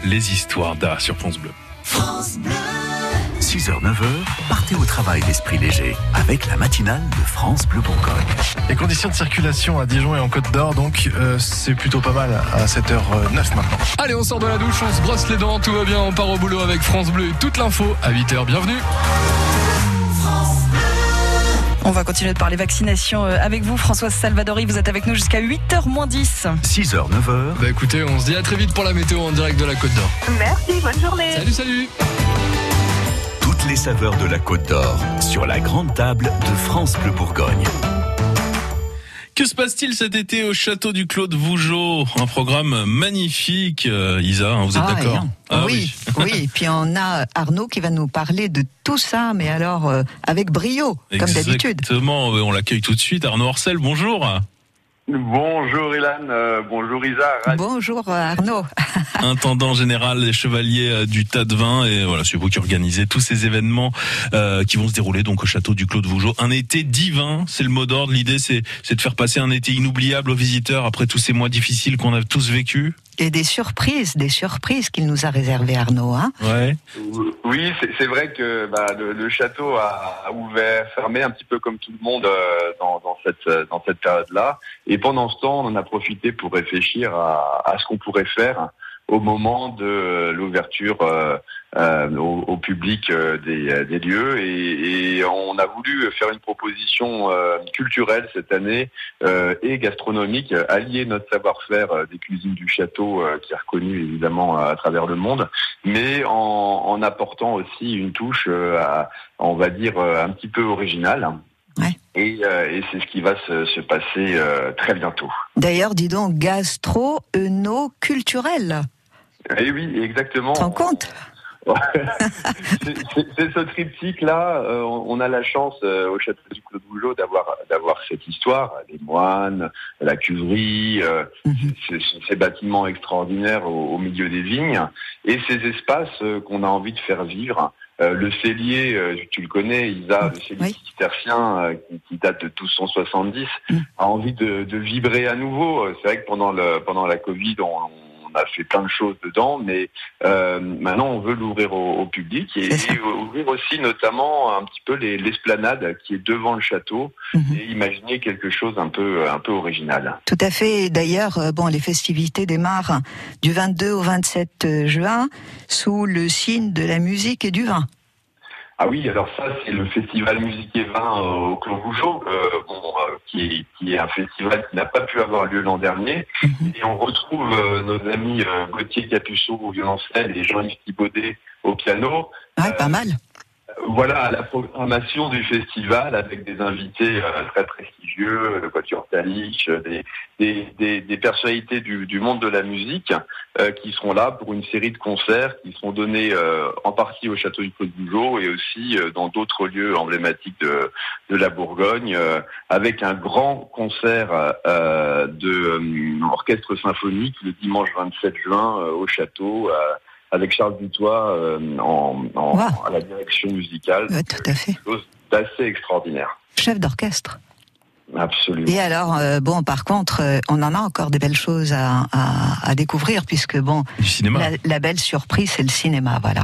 Les histoires d'A sur France Bleu. 6h, 9h, partez au travail l'esprit léger avec la matinale de France Bleu Bourgogne. Les conditions de circulation à Dijon et en Côte d'Or, donc euh, c'est plutôt pas mal à 7h09 maintenant. Allez, on sort de la douche, on se brosse les dents, tout va bien, on part au boulot avec France Bleu et toute l'info à 8h. Bienvenue. On va continuer de parler vaccination euh, avec vous, Françoise Salvadori. Vous êtes avec nous jusqu'à 8h moins 10. 6h, 9h. Bah écoutez, on se dit à très vite pour la météo en direct de la Côte d'Or. Merci, bonne journée. Salut, salut. Toutes les saveurs de la Côte d'Or sur la grande table de France Bleu Bourgogne. Que se passe-t-il cet été au château du Clos de Vougeot? Un programme magnifique, euh, Isa, hein, vous êtes Ah, d'accord? Ah oui, [LAUGHS] oui. Et puis on a Arnaud qui va nous parler de tout ça, mais alors euh, avec brio, comme d'habitude. Exactement, euh, on l'accueille tout de suite. Arnaud Orcel, bonjour. Bonjour Ilan, euh, bonjour Isa. Bonjour euh, Arnaud. [LAUGHS] Intendant général des chevaliers euh, du Tas de Vin et voilà c'est vous qui organisez tous ces événements euh, qui vont se dérouler donc au château du Clos de Vougeot. Un été divin, c'est le mot d'ordre. L'idée c'est c'est de faire passer un été inoubliable aux visiteurs après tous ces mois difficiles qu'on a tous vécus. Et des surprises, des surprises qu'il nous a réservées Arnaud. Hein Ouais. Oui, c'est- vrai que bah, le, le château a, a ouvert, fermé un petit peu comme tout le monde euh, dans, dans cette euh, dans cette période-là. Et pendant ce temps, on en a profité pour réfléchir à, à ce qu'on pourrait faire au moment de l'ouverture euh, euh, au, au public euh, des, euh, des lieux. Et, et on a voulu faire une proposition culturelle cette année et gastronomique, allier notre savoir-faire des cuisines du château, qui est reconnu évidemment à travers le monde, mais en, en apportant aussi une touche, à, on va dire, un petit peu originale. Et, euh, et c'est ce qui va se, se passer euh, très bientôt. D'ailleurs, dis donc, gastro-eno-culturel. Et oui, exactement. Tu te rends compte? [LAUGHS] C'est- ce triptyque-là. euh, on a la chance euh, au château du Clos de Vougeot d'avoir d'avoir cette histoire, les moines, la cuverie, euh, ces, ces- ces bâtiments extraordinaires au, au milieu des vignes, et ces espaces euh, qu'on a envie de faire vivre. Euh, le cellier, euh, tu le connais, Isa, le cellier cistercien euh, qui, qui date de 1270, a envie de, de vibrer à nouveau. C'est vrai que pendant le pendant la Covid, on, on a fait plein de choses dedans, mais euh, maintenant on veut l'ouvrir au, au public et, et ouvrir aussi notamment un petit peu les- l'esplanade qui est devant le château et imaginer quelque chose un peu un peu original. Tout à fait. D'ailleurs, euh, bon, les festivités démarrent du 22 au 27 juin sous le signe de la musique et du vin. Ah oui, alors ça c'est le festival musique et vin euh, au Clos Vougeot, euh, bon, euh, qui, est, qui est un festival qui n'a pas pu avoir lieu l'an dernier. Et on retrouve euh, nos amis euh, Gauthier Capuçon au violoncelle et Jean-Yves Thibaudet au piano. Ouais, pas mal. Voilà la programmation du festival avec des invités euh, très prestigieux, le Quatuor Talich, euh, des, des, des, des personnalités du, monde de la musique euh, qui seront là pour une série de concerts qui seront donnés euh, en partie au Château du Clos de et aussi euh, dans d'autres lieux emblématiques de, la Bourgogne euh, avec un grand concert euh, de euh, orchestre symphonique le dimanche 27 juin euh, au château. euh, avec Charles Dutoit euh, en, en- à la direction musicale. tout à fait. Quelque chose d'assez extraordinaire. Chef d'orchestre. Absolument. Et alors, euh, bon, par contre, euh, on en a encore des belles choses à, à- à découvrir, puisque, bon, La, la belle surprise, c'est le cinéma, voilà.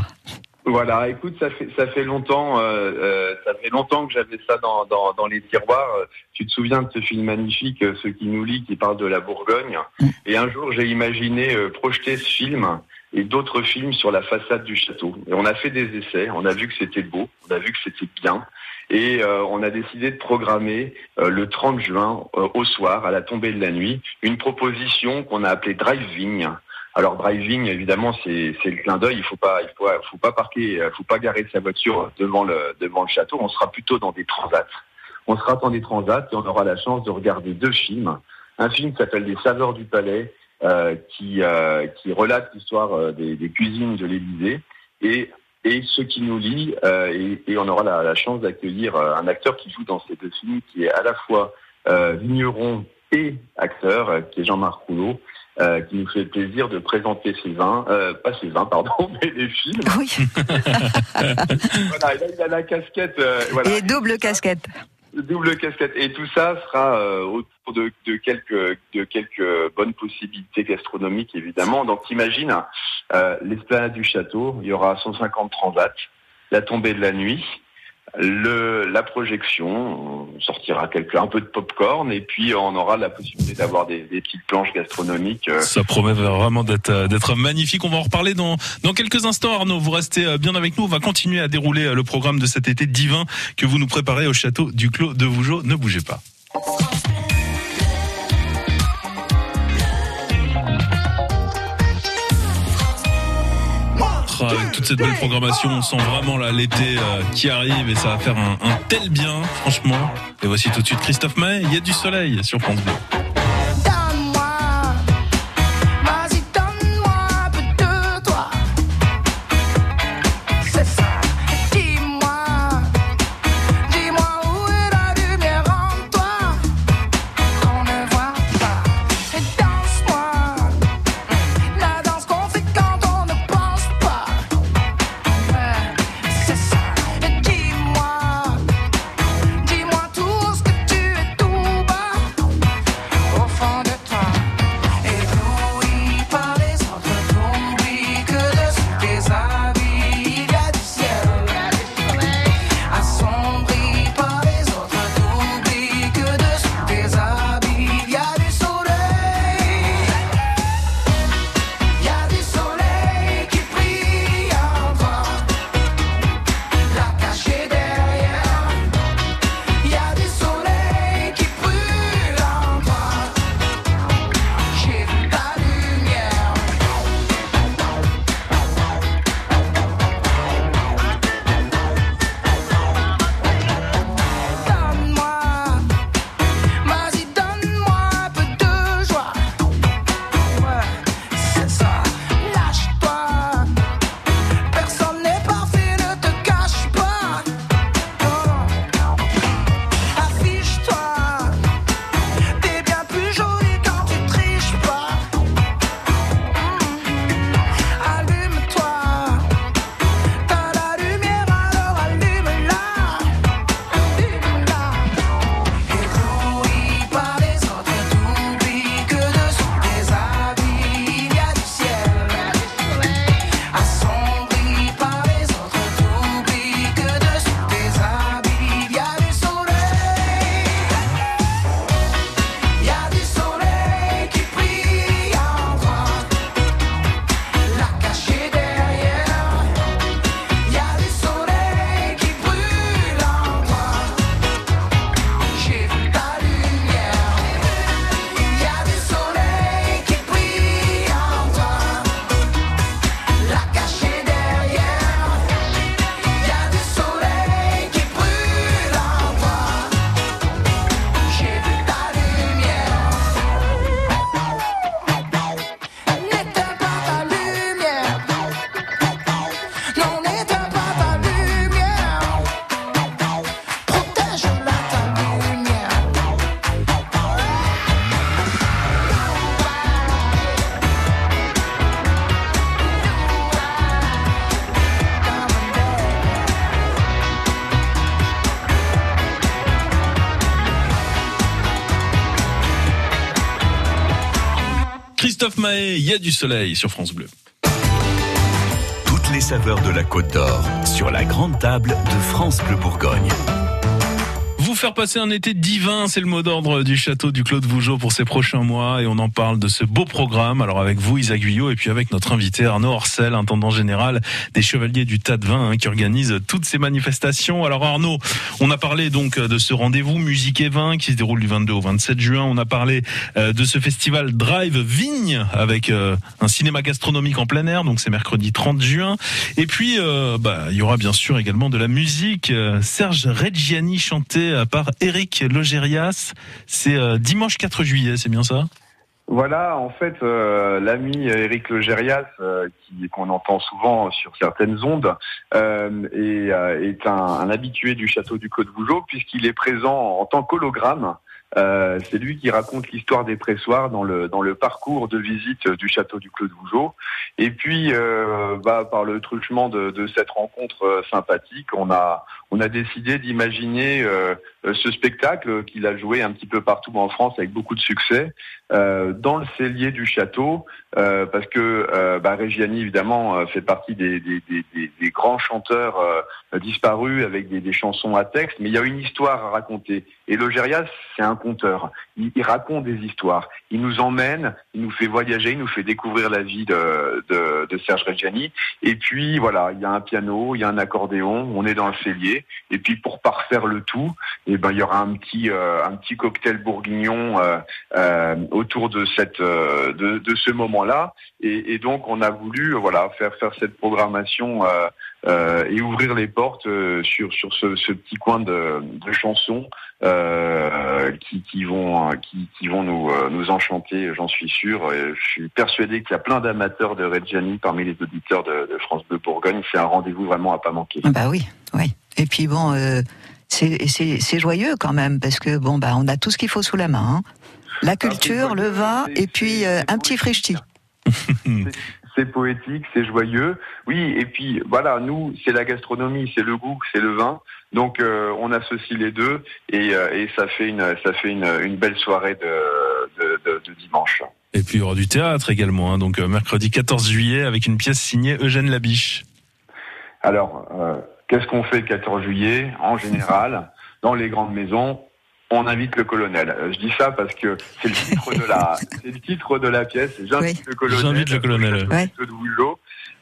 Voilà, écoute, ça fait ça fait longtemps, euh, euh, ça fait longtemps que j'avais ça dans, dans, dans les tiroirs. Tu te souviens de ce film magnifique, euh, Ce qui nous lie, qui parle de la Bourgogne. Et un jour, j'ai imaginé euh, projeter ce film et d'autres films sur la façade du château. Et on a fait des essais, on a vu que c'était beau, on a vu que c'était bien. Et euh, on a décidé de programmer euh, le 30 juin euh, au soir, à la tombée de la nuit, une proposition qu'on a appelée Driving. Alors driving, évidemment, c'est le clin d'œil. Il faut pas, il faut, faut pas parquer, euh, faut pas garer sa voiture devant le devant le château. On sera plutôt dans des transats. On sera dans des transats et on aura la chance de regarder deux films. Un film s'appelle Les Saveurs du Palais, qui euh, qui relate l'histoire euh, des, des cuisines de l'Élysée et et ce qui nous lie. euh, et, et on aura la, la chance d'accueillir euh, un acteur qui joue dans ces deux films, qui est à la fois euh, vigneron et acteur, euh, qui est Jean-Marc Rouleau. euh, qui nous fait plaisir de présenter ses vins, euh, pas ses vins, pardon, [LAUGHS] mais les films. Oui. [LAUGHS] voilà, et là, il a la casquette. euh, voilà. Et double casquette. Double casquette. Et tout ça sera euh, autour de, quelques de quelques bonnes possibilités gastronomiques évidemment. Donc imagine euh, l'esplanade du château, il y aura 150 transats, la tombée de la nuit, le la projection, on sortira quelque un peu de popcorn et puis on aura la possibilité d'avoir des, des petites planches gastronomiques. euh, Ça promet vraiment d'être euh, d'être magnifique. On va en reparler dans dans quelques instants. Arnaud, vous restez euh, bien avec nous. On va continuer à dérouler le programme de cet été divin que vous nous préparez au château du Clos de Vougeot. Ne bougez pas. Avec toute cette belle programmation, on sent vraiment l'été euh, qui arrive et ça va faire un, un tel bien, franchement. Et voici tout de suite Christophe Maé. Il y a du soleil sur France Bleu. Il y a du soleil sur France Bleu. Toutes les saveurs de la Côte d'Or sur la grande table de France Bleu Bourgogne. Faire passer un été divin, c'est le mot d'ordre du château du Clos de Vougeot pour ces prochains mois et on en parle de ce beau programme. Alors avec vous, Isaac Guyot, et puis avec notre invité Arnaud Orcel, intendant général des Chevaliers du Tas de Vin, hein, qui organise toutes ces manifestations. Alors Arnaud, on a parlé donc de ce rendez-vous Musique et Vin qui se déroule du 22 au 27 juin. On a parlé euh, de ce festival Drive Vigne avec euh, un cinéma gastronomique en plein air, donc c'est mercredi 30 juin. Et puis, euh, bah, il y aura bien sûr également de la musique. Serge Reggiani chanté euh, par Eric Logérias. C'est euh, dimanche 4 juillet, c'est bien ça? Voilà, en fait, euh, l'ami Eric Legérias, euh, qui qu'on entend souvent sur certaines ondes, est, un, habitué du château du Côte Vougeot puisqu'il est présent en tant qu'hologramme c'est lui qui raconte l'histoire des pressoirs dans le dans le parcours de visite du château du Clos de Vougeot. Et puis, bah, par le truchement de, de cette rencontre sympathique, on a on a décidé d'imaginer euh, ce spectacle qu'il a joué un petit peu partout en France avec beaucoup de succès euh, dans le cellier du château, euh, parce que euh, bah, évidemment euh, fait partie des, des, des, des- grands chanteurs euh, disparus avec des, des chansons à texte, mais il y a une histoire à raconter. Et Logérias, c'est un conteur. Il, il raconte des histoires. Il nous emmène, il nous fait voyager, il nous fait découvrir la vie de, de, de Serge Reggiani. Et puis voilà, il y a un piano, il y a un accordéon, on est dans le cellier. Et puis pour parfaire le tout, eh ben il y aura un petit euh, un petit cocktail bourguignon euh, euh, autour de cette euh, de, de ce moment-là. Et, et donc on a voulu euh, voilà faire faire cette programmation euh, et ouvrir les portes euh, sur sur ce, ce petit coin de, de chansons euh, qui, qui vont qui, qui vont nous euh, nous enchanter, j'en suis sûr. Et je suis persuadé qu'il y a plein d'amateurs de Reggiani parmi les auditeurs de, de France Bleu Bourgogne. C'est un rendez-vous vraiment à pas manquer. Ah Bah oui, oui. Et puis bon, euh, c'est c'est- c'est joyeux quand même parce que bon bah on a tout ce qu'il faut sous la main. hein. La culture, le vin et puis euh, un petit frichti. [LAUGHS] c'est poétique, c'est joyeux. Oui, et puis voilà, nous, c'est la gastronomie, c'est le goût, c'est le vin. Donc euh, on associe les deux et, euh, et ça fait une ça fait une, une belle soirée de, de, de- de dimanche. Et puis il y aura du théâtre également, hein, donc euh, mercredi 14 juillet avec une pièce signée Eugène Labiche. Alors, euh, qu'est-ce qu'on fait le 14 juillet En général, [LAUGHS] dans les grandes maisons, on invite le colonel. Euh, Je dis ça parce que c'est le titre de la, [LAUGHS] c'est le titre de la pièce. J'invite le colonel. J'invite le colonel. de.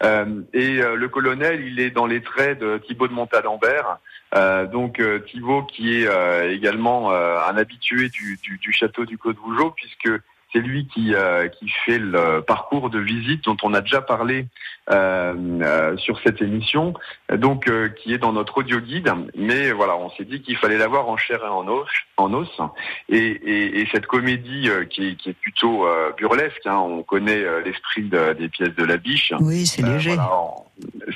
Euh, et euh, le colonel, il est dans les traits de Thibaut de Montalembert. Euh, donc euh, Thibaut qui est euh, également euh, un habitué du, du, du château du Côte Vougeot puisque c'est lui qui, euh, qui fait le parcours de visite dont on a déjà parlé euh, euh, sur cette émission, donc euh, qui est dans notre audio guide. Mais voilà, on s'est dit qu'il fallait l'avoir en chair et en os. En os. Et, et, et cette comédie euh, qui, est, qui est plutôt euh, burlesque, hein, on connaît l'esprit de- des pièces de la biche. Oui, c'est léger. voilà, on-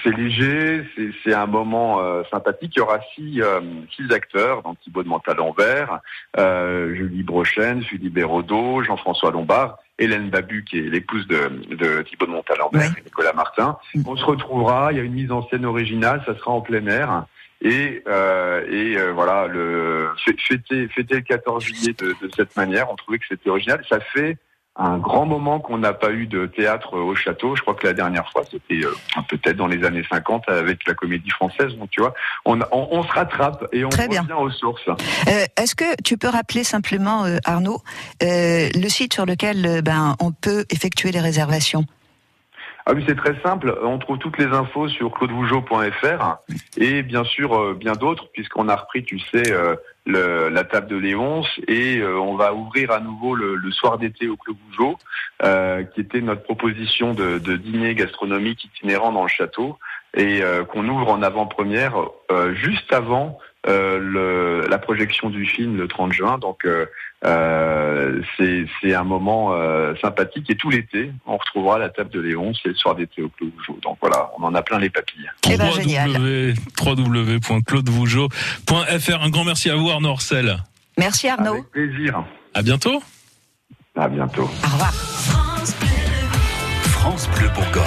c'est léger, c'est- un moment euh, sympathique. Il y aura six, euh, six acteurs, donc Thibaut de Montalembert, euh, Julie Brochen, Philippe Béraudot, Jean-François Lombard, Hélène Babu, qui est l'épouse de, de Thibaut de Montalembert et Nicolas Martin. On se retrouvera, il y a une mise en scène originale, ça sera en plein air. Et, euh, et euh, voilà, le, fê- fêter, fêter le 14 juillet de, de cette manière, on trouvait que c'était original. Ça fait un grand moment qu'on n'a pas eu de théâtre au château. Je crois que la dernière fois, c'était euh, peut-être dans les années 50 avec la comédie française. Donc tu vois, on, on, on se rattrape et on Très revient bien. aux sources. Euh, Est-ce que tu peux rappeler simplement, euh, Arnaud, euh, le site sur lequel euh, ben, on peut effectuer les réservations? Ah oui, c'est très simple. On trouve toutes les infos sur claudevougeot.fr et bien sûr euh, bien d'autres puisqu'on a repris, tu sais, euh, la table de Léonce et euh, on va ouvrir à nouveau le, soir d'été au Clos euh, qui était notre proposition de, dîner gastronomique itinérant dans le château et euh, qu'on ouvre en avant-première euh, juste avant euh, le- la projection du film le 30 juin. Donc euh, euh, c'est c'est un moment euh, sympathique et tout l'été on retrouvera la table de Léonce et le soir d'été au Clos Vougeot. Donc voilà, on en a plein les papilles. Eh ben, www.claudevougeot.fr. Un grand merci à vous Arnaud Orcel. Merci Arnaud. Avec plaisir. À bientôt. À bientôt. Au revoir. France Bleu Bourgogne.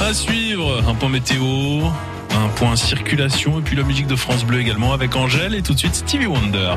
À suivre, un point météo, un point circulation et puis la musique de France Bleu également avec Angèle et tout de suite Stevie Wonder.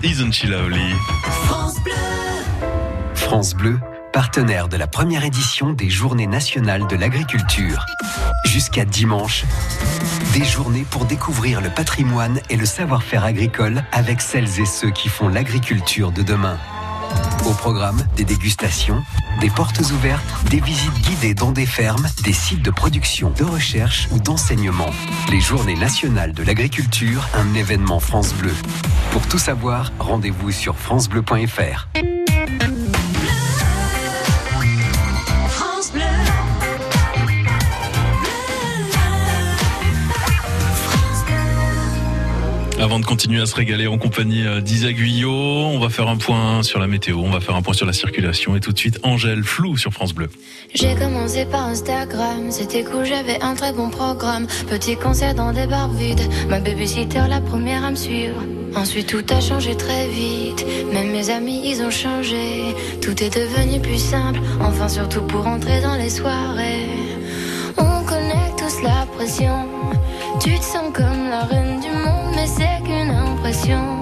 Isn't She Lovely? France Bleu. France Bleu, partenaire de la première édition des Journées nationales de l'agriculture. Jusqu'à dimanche, des journées pour découvrir le patrimoine et le savoir-faire agricole avec celles et ceux qui font l'agriculture de demain. Au programme, des dégustations, des portes ouvertes, des visites guidées dans des fermes, des sites de production, de recherche ou d'enseignement. Les Journées nationales de l'agriculture, un événement France Bleu. Pour tout savoir, rendez-vous sur francebleu.fr. Avant de continuer à se régaler en compagnie euh, d'Isa Guyot, on va faire un point sur la météo, on va faire un point sur la circulation et tout de suite Angèle Flou sur France Bleu. J'ai commencé par Instagram, c'était cool, j'avais un très bon programme. Petit concert dans des bars vides, ma babysitter la première à me suivre. Ensuite tout a changé très vite, même mes amis ils ont changé. Tout est devenu plus simple, enfin surtout pour entrer dans les soirées. On connaît tous la pression, tu te sens comme la reine impression.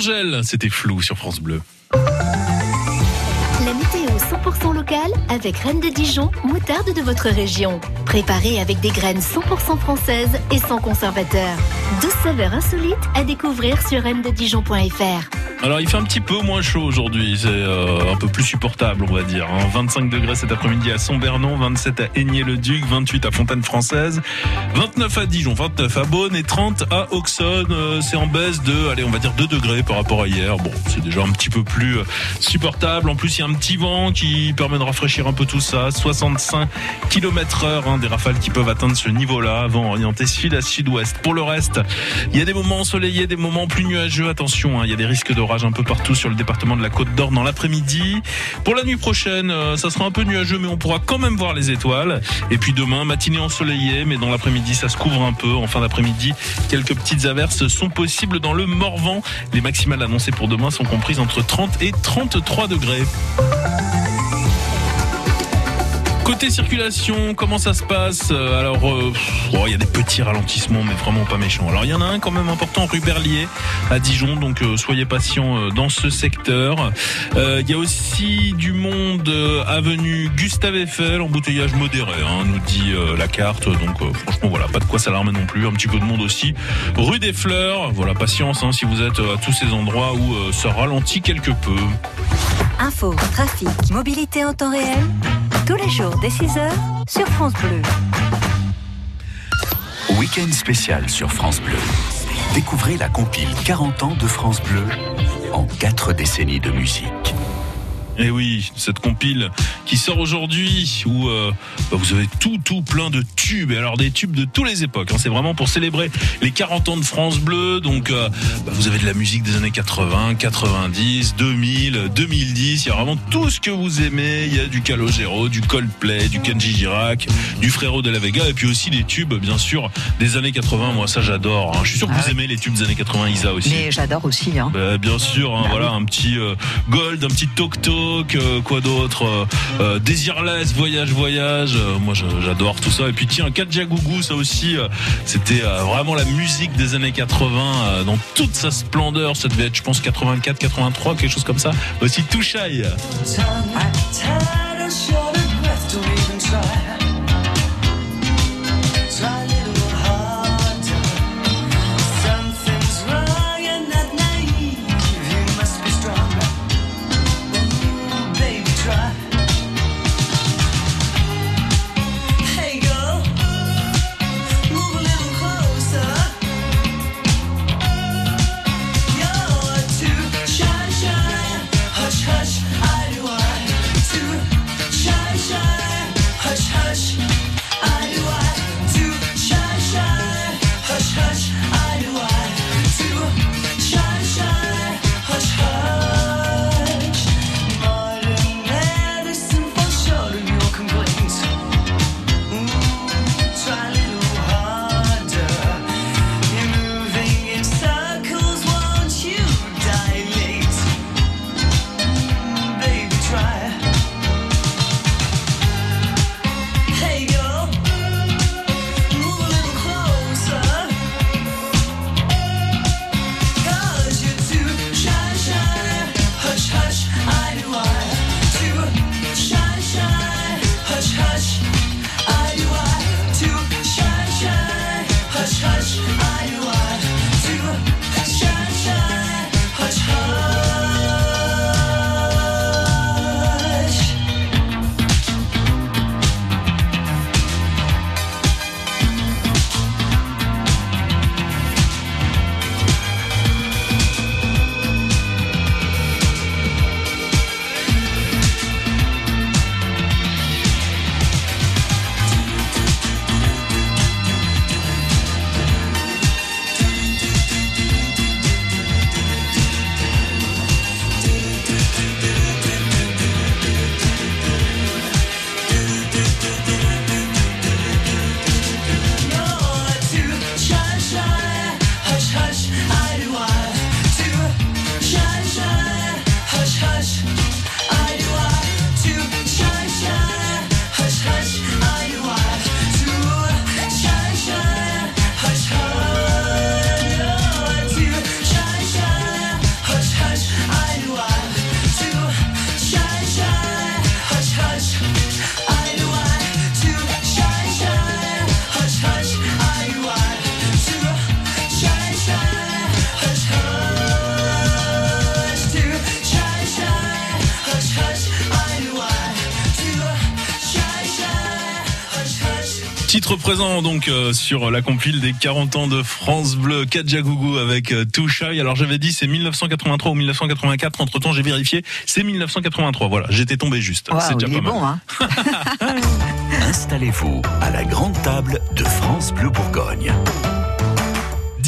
Angèle, c'était flou sur France Bleu. La météo 100% locale avec Reine de Dijon, moutarde de votre région. Préparée avec des graines 100% françaises et sans conservateur. 12 saveurs insolites à découvrir sur reine-de-dijon.fr. Alors il fait un petit peu moins chaud aujourd'hui, c'est euh, un peu plus supportable on va dire. hein. 25 degrés cet après-midi à Saint-Bernon, 27 à Aigné-le-Duc, 28 à Fontaine-Française, 29 à Dijon, 29 à Beaune et 30 à Auxonne. Euh, c'est en baisse de, allez on va dire 2 degrés par rapport à hier. Bon c'est déjà un petit peu plus euh, supportable. En plus il y a un petit vent qui permet de rafraîchir un peu tout ça. 65 km heure, hein, des rafales qui peuvent atteindre ce niveau-là, vent orienté sud à sud-ouest. Pour le reste, il y a des moments ensoleillés, des moments plus nuageux. Attention, hein, il y a des risques un peu partout sur le département de la Côte d'Or dans l'après-midi. Pour la nuit prochaine, euh, ça sera un peu nuageux, mais on pourra quand même voir les étoiles. Et puis demain, matinée ensoleillée, mais dans l'après-midi, ça se couvre un peu. En fin d'après-midi, quelques petites averses sont possibles dans le Morvan. Les maximales annoncées pour demain sont comprises entre 30 et 33 degrés. Côté circulation, comment ça se passe Euh, Alors, euh, oh, il y a des petits ralentissements, mais vraiment pas méchants. Alors, il y en a un quand même important rue Berlier à Dijon, donc euh, soyez patients dans ce secteur. Il y a aussi du monde avenue Gustave Eiffel, embouteillage modéré, hein, nous dit la carte. Donc, franchement, voilà, pas de quoi s'alarmer non plus. Un petit peu de monde aussi. Rue des Fleurs, voilà, patience hein, si vous êtes à tous ces endroits où ça ralentit quelque peu. Info, trafic, mobilité en temps réel. Tous les jours dès 6h sur France Bleu. Week-end spécial sur France Bleu. Découvrez la compile 40 ans de France Bleu en 4 décennies de musique. Et oui, cette compile qui sort aujourd'hui où euh, bah, vous avez tout tout plein de tubes et alors des tubes de toutes les époques. hein. C'est vraiment pour célébrer les 40 ans de France Bleu. Donc euh, bah, vous avez de la musique des années 80, 90, 2000, 2010. Il y a vraiment tout ce que vous aimez. Il y a du Calogero, du Coldplay, du Kenji Girac, du Frérot de la Vega et puis aussi des tubes bien sûr des années 80. Moi ça j'adore. hein. Je suis sûr que vous aimez les tubes des années 80 Isa aussi. Mais j'adore aussi. Hein. Bah, bien sûr, voilà un petit euh, Gold, un petit Tok Euh, quoi d'autre, euh, euh, Désirless, Voyage Voyage. moi, j'adore tout ça. Et puis tiens, Kajagougou, ça aussi, c'était vraiment la musique des années 80 euh, dans toute sa splendeur. Ça devait être, je pense, 84, 83, quelque chose comme ça. Aussi Touchaille. Présent donc euh, sur la compile des 40 ans de France Bleu, Kadjagougou avec euh, Touchaï. Alors j'avais dit c'est 1983 ou 1984. Entre temps j'ai vérifié, c'est 1983. Voilà, j'étais tombé juste. C'est déjà il est pas mal. bon, hein. [LAUGHS] [LAUGHS] Installez-vous à la grande table de France Bleu Bourgogne.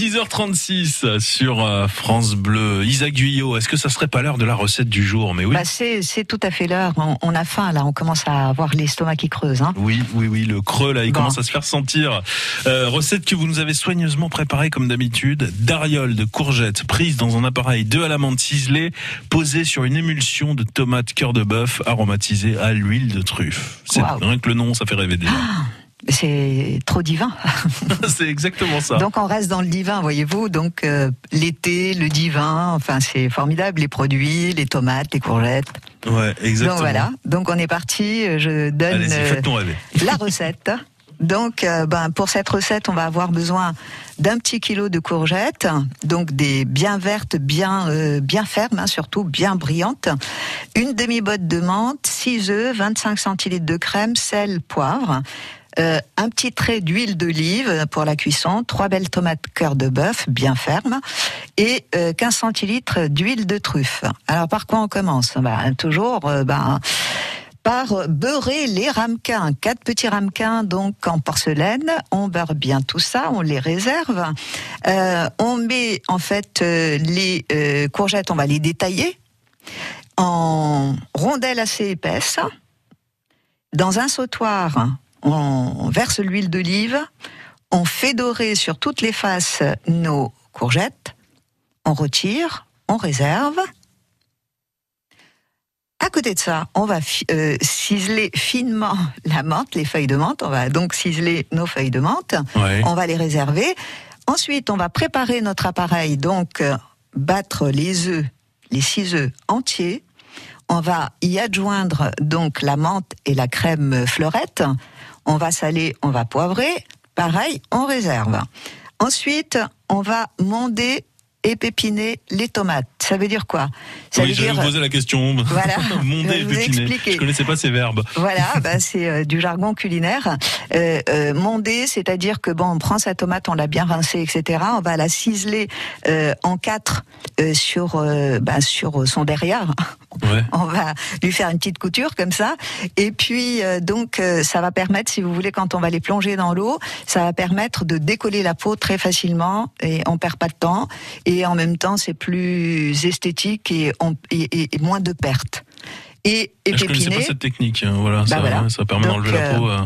10h36 sur euh, France Bleu. Isaac Guyot, est-ce que ça serait pas l'heure de la recette du jour? Mais oui. Bah, c'est, tout à fait l'heure. On, on a faim là, on commence à avoir l'estomac qui creuse. Hein. Oui, oui, oui, le creux là, il Bon. commence à se faire sentir. Euh, recette que vous nous avez soigneusement préparée comme d'habitude. Dariole de courgettes prises dans un appareil de à la menthe ciselée, posée sur une émulsion de tomates cœur de bœuf aromatisée à l'huile de truffe. C'est Waouh. rien que le nom, ça fait rêver déjà. C'est trop divin. [LAUGHS] c'est exactement ça. Donc on reste dans le divin, voyez-vous. Donc euh, l'été, le divin, enfin c'est formidable. Les produits, les tomates, les courgettes. ouais, exactement. Donc voilà. Donc on est parti. Je donne euh, [LAUGHS] la recette. Donc, euh, ben, pour cette recette, on va avoir besoin d'un petit kilo de courgettes, donc des bien vertes, bien euh, bien fermes, hein, surtout bien brillantes, une demi-botte de menthe, 6 œufs, 25 centilitres de crème, sel, poivre. Euh, un petit trait d'huile d'olive pour la cuisson, trois belles tomates cœur de bœuf bien fermes et euh, 15 centilitres d'huile de truffe. Alors par quoi on commence? Ben, Toujours euh, ben, par beurrer les ramequins. Quatre petits ramequins donc en porcelaine. On beurre bien tout ça, on les réserve. Euh, on met en fait les courgettes, on va les détailler en rondelles assez épaisses. Dans un sautoir, on verse l'huile d'olive. On fait dorer sur toutes les faces nos courgettes. On retire, on réserve. À côté de ça, on va euh, ciseler finement [LAUGHS] la menthe, les feuilles de menthe. On va donc ciseler nos feuilles de menthe. Ouais. On va les réserver. Ensuite, on va préparer notre appareil, donc euh, battre les œufs, les six œufs entiers. On va y adjoindre donc la menthe et la crème fleurette. On va saler, on va poivrer. Pareil, on réserve. Ensuite, on va monder et pépiner les tomates. Ça veut dire quoi? Ça oui, veut j'allais dire vous poser la question. [LAUGHS] Voilà. Monder Je et vais vous pépiner. expliquer. Je connaissais pas ces verbes. voilà, [LAUGHS] bah, c'est euh, du jargon culinaire. Euh, euh, monder, c'est-à-dire que bon, on prend sa tomate, on l'a bien rincée, etc. On va la ciseler euh, en quatre euh, sur euh, bah, sur son derrière. [LAUGHS] Ouais. On va lui faire une petite couture comme ça, et puis euh, donc euh, ça va permettre, si vous voulez, quand on va les plonger dans l'eau, ça va permettre de décoller la peau très facilement et on perd pas de temps. Et en même temps, c'est plus esthétique et, on, et, et- et moins de pertes. Et, et Ah, je connaissais pas cette technique. hein, ça, voilà. ça permet d'enlever la euh, peau euh,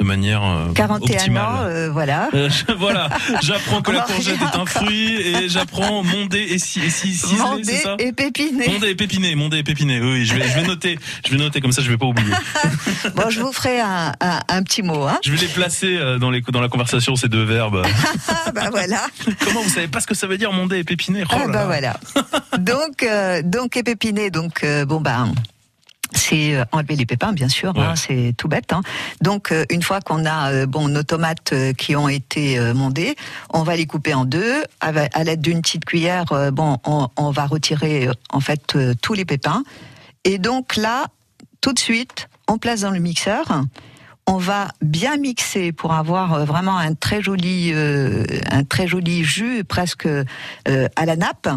de manière euh, 41 optimale. ans, euh, voilà. Euh, je- voilà, j'apprends que la courgette est un fruit et j'apprends monder et si, et si, c'est ça et pépiné. Monder et pépiner, monder et pépiner. Oui, oui, je vais, je vais noter, je vais noter comme ça, je vais pas oublier. [LAUGHS] Bon, je vous ferai un, un, un petit mot. Hein. Je vais les placer euh, dans les dans la conversation ces deux verbes. Ah [LAUGHS] bah voilà. [LAUGHS] Comment vous savez pas ce que ça veut dire monder et pépiner Oh Ah bah là. voilà. Donc euh, donc épiné donc euh, bon bah c'est euh, enlever les pépins bien sûr, hein, c'est tout bête. Hein. Donc euh, une fois qu'on a euh, bon nos tomates euh, qui ont été mondées, on va les couper en deux avec, à l'aide d'une petite cuillère. bon, on, on va retirer en fait tous les pépins et donc là tout de suite on place dans le mixeur. On va bien mixer pour avoir euh, vraiment un très joli, euh, un très joli jus presque euh, à la nappe.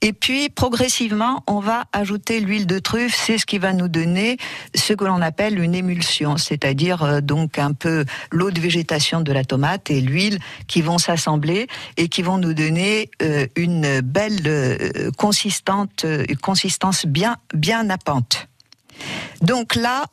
Et puis progressivement, on va ajouter l'huile de truffe. C'est ce qui va nous donner ce que l'on appelle une émulsion, c'est-à-dire donc un peu l'eau de végétation de la tomate et l'huile qui vont s'assembler et qui vont nous donner une belle consistante, consistance bien bien nappante. Donc là,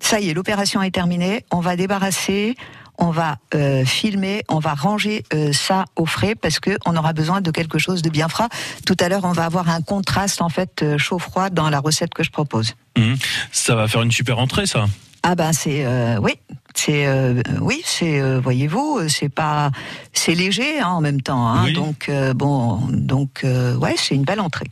ça y est, l'opération est terminée. On va débarrasser, on va euh, filmer, on va ranger euh, ça au frais parce que on aura besoin de quelque chose de bien frais. Tout à l'heure, on va avoir un contraste en fait euh, chaud-froid dans la recette que je propose. Mhm. Ça va faire une super entrée, ça. Ah ben c'est euh, oui, c'est euh, oui, c'est euh, voyez-vous, c'est pas c'est léger hein, en même temps. Hein, Oui. Donc bon, donc ouais, c'est une belle entrée.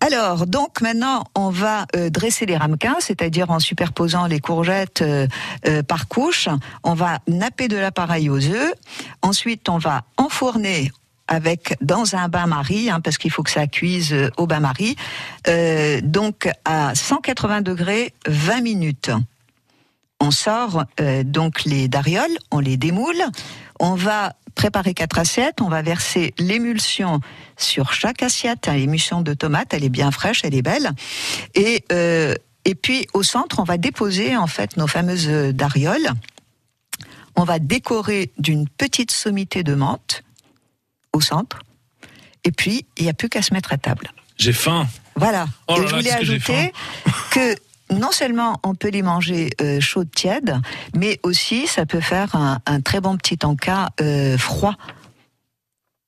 Alors, donc maintenant, on va euh, dresser les ramequins, c'est-à-dire en superposant les courgettes euh, euh, par couche. On va napper de l'appareil aux œufs. Ensuite, on va enfourner avec dans un bain-marie, hein, parce qu'il faut que ça cuise euh, au bain-marie, euh, donc à 180 degrés 20 minutes. On sort euh, donc les darioles, on les démoule, on va préparer quatre assiettes, on va verser l'émulsion sur chaque assiette, hein, l'émulsion de tomate, elle est bien fraîche, elle est belle, et euh, et puis au centre, on va déposer en fait nos fameuses euh, darioles. On va décorer d'une petite sommité de menthe. au centre. Et puis, il n'y a plus qu'à se mettre à table. J'ai faim. Voilà. Oh là et là, je voulais ajouter que non seulement on peut les manger euh, chaudes, tièdes, mais aussi ça peut faire un, un très bon petit encas euh, froid.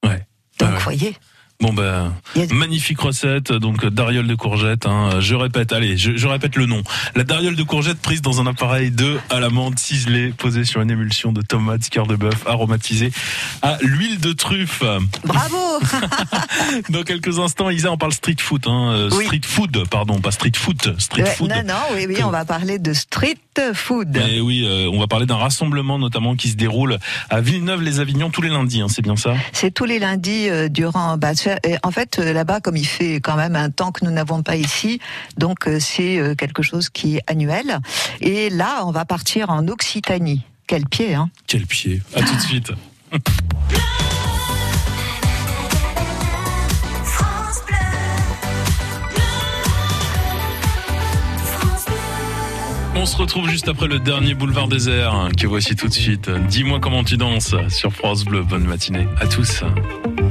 Ouais. Donc, vous voyez. Bon ben, magnifique recette, donc dariole de courgettes. Hein. Je répète, allez, je, je répète le nom. La dariole de courgettes prise dans un appareil de à l'amande ciselé, posée sur une émulsion de tomates, cœur de bœuf, aromatisé à l'huile de truffe. Bravo [LAUGHS] Dans quelques instants, Isa, on parle street food, hein. Euh, Oui. street food, pardon, pas street food, street Ouais, food. non, non, oui, oui, Que- on va parler de street food. Et oui, euh, on va parler d'un rassemblement notamment qui se déroule à Villeneuve-les-Avignon tous les lundis, hein, c'est bien ça? C'est tous les lundis euh, durant. Bah, et en fait, euh, là-bas, comme il fait quand même un temps que nous n'avons pas ici, donc euh, c'est euh, quelque chose qui est annuel. Et là, on va partir en Occitanie. Quel pied, hein Quel pied À tout de suite. [LAUGHS] On se retrouve juste après le dernier boulevard désert hein, que voici tout de suite. Dis-moi comment tu danses sur France Bleu. Bonne matinée à tous.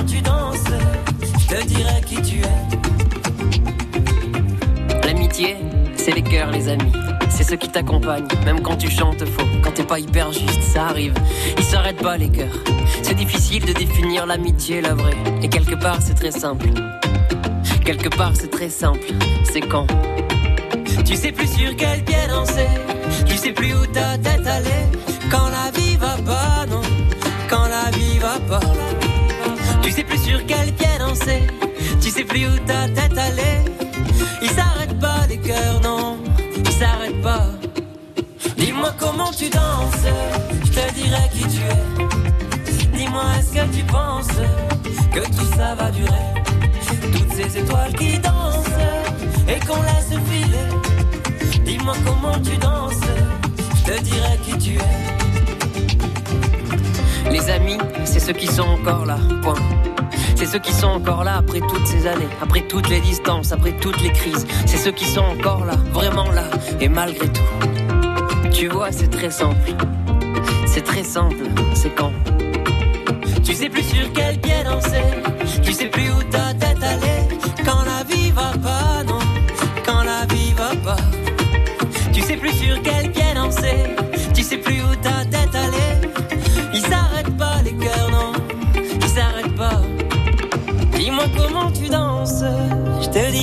Comment tu danses, je te dirai qui tu es. L'amitié, c'est les cœurs, les amis. C'est ceux qui t'accompagnent, même quand tu chantes faux. Quand t'es pas hyper juste, ça arrive. Ils s'arrêtent pas, les cœurs. C'est difficile de définir l'amitié, la vraie. Et quelque part, c'est très simple. Quelque part, c'est très simple. C'est quand? Tu sais plus sur quel pied danser, tu sais plus où ta tête allait. Quand la vie va pas, non, quand la vie va pas. Tu sais plus sur quel pied danser, tu sais plus où ta tête allait. Ils s'arrêtent pas les cœurs, non, ils s'arrêtent pas. Dis-moi comment tu danses, je te dirai qui tu es. Dis-moi est-ce que tu penses que tout ça va durer? Toutes ces étoiles qui dansent et qu'on laisse filer. Dis-moi comment tu danses, je te dirai qui tu es. Les amis, c'est ceux qui sont encore là, point. C'est ceux qui sont encore là après toutes ces années, après toutes les distances, après toutes les crises. C'est ceux qui sont encore là, vraiment là, et malgré tout. Tu vois, c'est très simple. C'est très simple, c'est quand Tu sais plus sur quel pied danser, tu sais plus où ta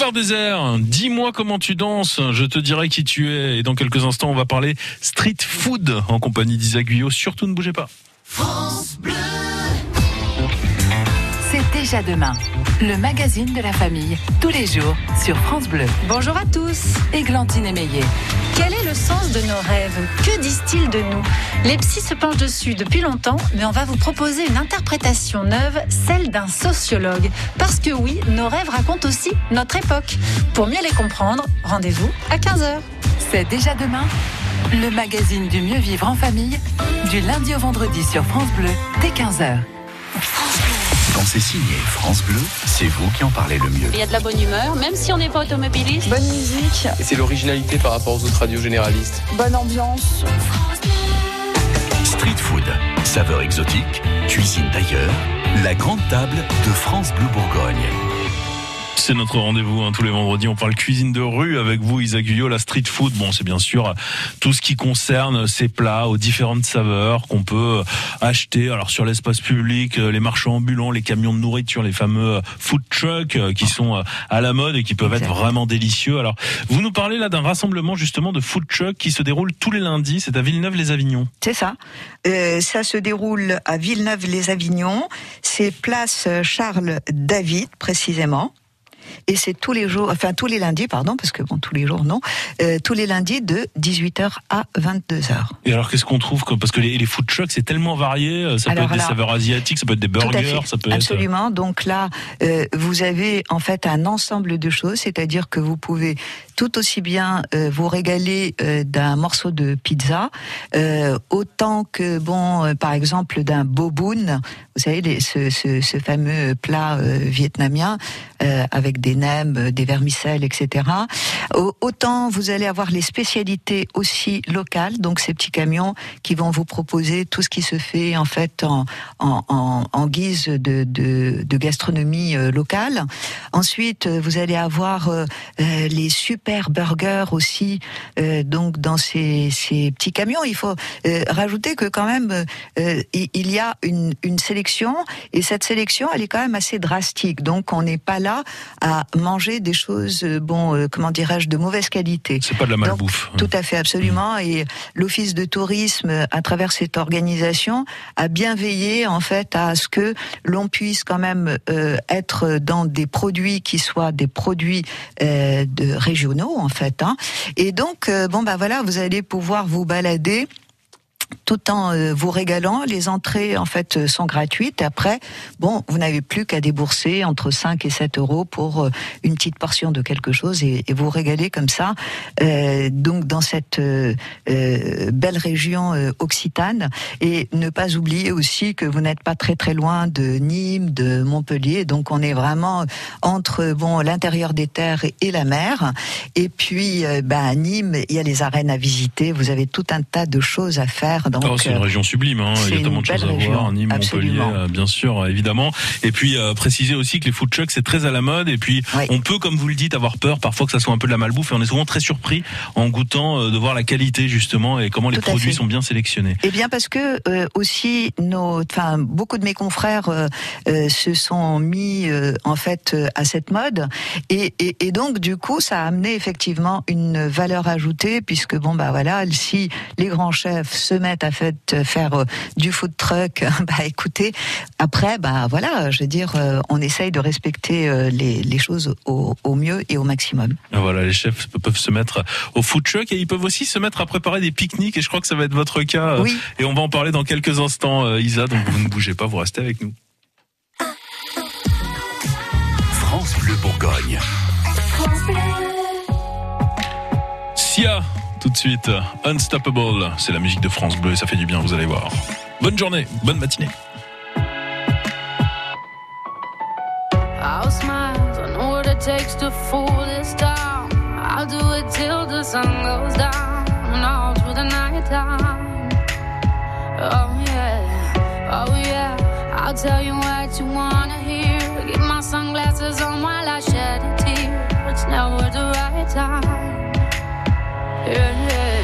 Boulevard désert, dis-moi comment tu danses, je te dirai qui tu es. Et dans quelques instants, on va parler street food en compagnie d'Isaac Guyot. Surtout ne bougez pas. Déjà demain. Le magazine de la famille, tous les jours, sur France Bleu. Bonjour à tous. Églantine Émeillé. Quel est le sens de nos rêves? Que disent-ils de nous? Les psys se penchent dessus depuis longtemps, mais on va vous proposer une interprétation neuve, celle d'un sociologue. Parce que oui, nos rêves racontent aussi notre époque. Pour mieux les comprendre, rendez-vous à 15h. C'est déjà demain. Le magazine du mieux vivre en famille, du lundi au vendredi sur France Bleu, dès 15h. Quand c'est signé France Bleu, c'est vous qui en parlez le mieux. Il y a de la bonne humeur, même si on n'est pas automobiliste. Bonne musique. Et c'est l'originalité par rapport aux autres radios généralistes. Bonne ambiance. Street food, saveur exotique, cuisine d'ailleurs, la grande table de France Bleu Bourgogne. C'est notre rendez-vous hein, tous les vendredis. On parle cuisine de rue avec vous, Isaac Guyot, la street food. Bon, c'est bien sûr tout ce qui concerne ces plats aux différentes saveurs qu'on peut acheter. Alors sur l'espace public, euh, les marchands ambulants, les camions de nourriture, les fameux food trucks euh, qui sont euh, à la mode et qui peuvent être vraiment délicieux. Alors, vous nous parlez là d'un rassemblement justement de food trucks qui se déroule tous les lundis. C'est à Villeneuve-les-Avignon. C'est ça. Euh, ça se déroule à Villeneuve-les-Avignon. C'est place Charles David, précisément. Et c'est tous les jours, enfin tous les lundis, pardon, parce que bon, tous les jours, non, euh, tous les lundis de 18h à 22h. Et alors, qu'est-ce qu'on trouve Parce que les, les food trucks, c'est tellement varié. euh, Ça Alors peut être des saveurs asiatiques, ça peut être des burgers, ça peut être. Absolument. Donc là, euh, vous avez en fait un ensemble de choses, c'est-à-dire que vous pouvez tout aussi bien euh, vous régaler d'un morceau de pizza, autant que bon, par exemple, d'un boboon. Vous savez, les- ce, ce- ce fameux plat vietnamien euh, des nems, euh, des vermicelles, etc. Au- Autant vous allez avoir les spécialités aussi locales, donc ces petits camions qui vont vous proposer tout ce qui se fait en fait en, guise de, gastronomie euh, locale. Ensuite, euh, vous allez avoir les super burgers aussi, donc dans ces, petits camions. Il faut rajouter que quand même il y a une, une sélection et cette sélection, elle est quand même assez drastique. Donc on n'est pas là à manger des choses, euh, bon, euh, comment dirais-je, de mauvaise qualité. C'est pas de la Donc, malbouffe. tout à fait, absolument. Et l'Office de tourisme, à travers cette organisation, a bien veillé en fait à ce que l'on puisse quand même euh, être dans des produits qui soient des produits euh, de régionaux en fait. Hein. Et donc, euh, bon bah voilà, vous allez pouvoir vous balader tout en euh, vous régalant. Les entrées, en fait, euh, sont gratuites. Après, bon, vous n'avez plus qu'à débourser entre 5 et 7 euros pour euh, une petite portion de quelque chose et, vous régaler comme ça. Donc, dans cette belle région occitane. Et ne pas oublier aussi que vous n'êtes pas très très loin de Nîmes, de Montpellier. Donc, on est vraiment entre bon l'intérieur des terres et, la mer. Et puis, ben, à Nîmes, il y a les arènes à visiter. Vous avez tout un tas de choses à faire. Donc, Oh, c'est une euh, région sublime, hein. il y a tellement de choses à région, voir, Nîmes, Montpellier, absolument. euh, bien sûr, euh, évidemment. Et puis euh, préciser aussi que les food trucks c'est très à la mode. Et puis on peut, comme vous le dites, avoir peur parfois que ça soit un peu de la malbouffe. Et on est souvent très surpris en goûtant euh, de voir la qualité justement et comment les Tout produits sont bien sélectionnés. Eh bien parce que euh, aussi nos, enfin beaucoup de mes confrères se sont mis en fait à cette mode et, et, et donc du coup ça a amené effectivement une valeur ajoutée puisque bon bah voilà si les grands chefs se mettent à fait, faire euh, du food truck [LAUGHS] bah écoutez après bah voilà je veux dire euh, on essaye de respecter euh, les, les choses au, au mieux et au maximum. Voilà, les chefs peuvent se mettre au food truck et ils peuvent aussi se mettre à préparer des pique-niques. Et je crois que ça va être votre cas. euh, Oui. Et on va en parler dans quelques instants, euh, Isa. Donc vous ne bougez pas, vous restez avec nous. France Bleu Bourgogne. Sia, tout de suite, Unstoppable. C'est la musique de France Bleu et ça fait du bien, vous allez voir. Bonne journée, bonne matinée. I'll. Oh yeah, oh yeah. I'll tell you what you wanna hear. Keep my sunglasses on while I shed a tear. It's never the right time. Yeah, yeah.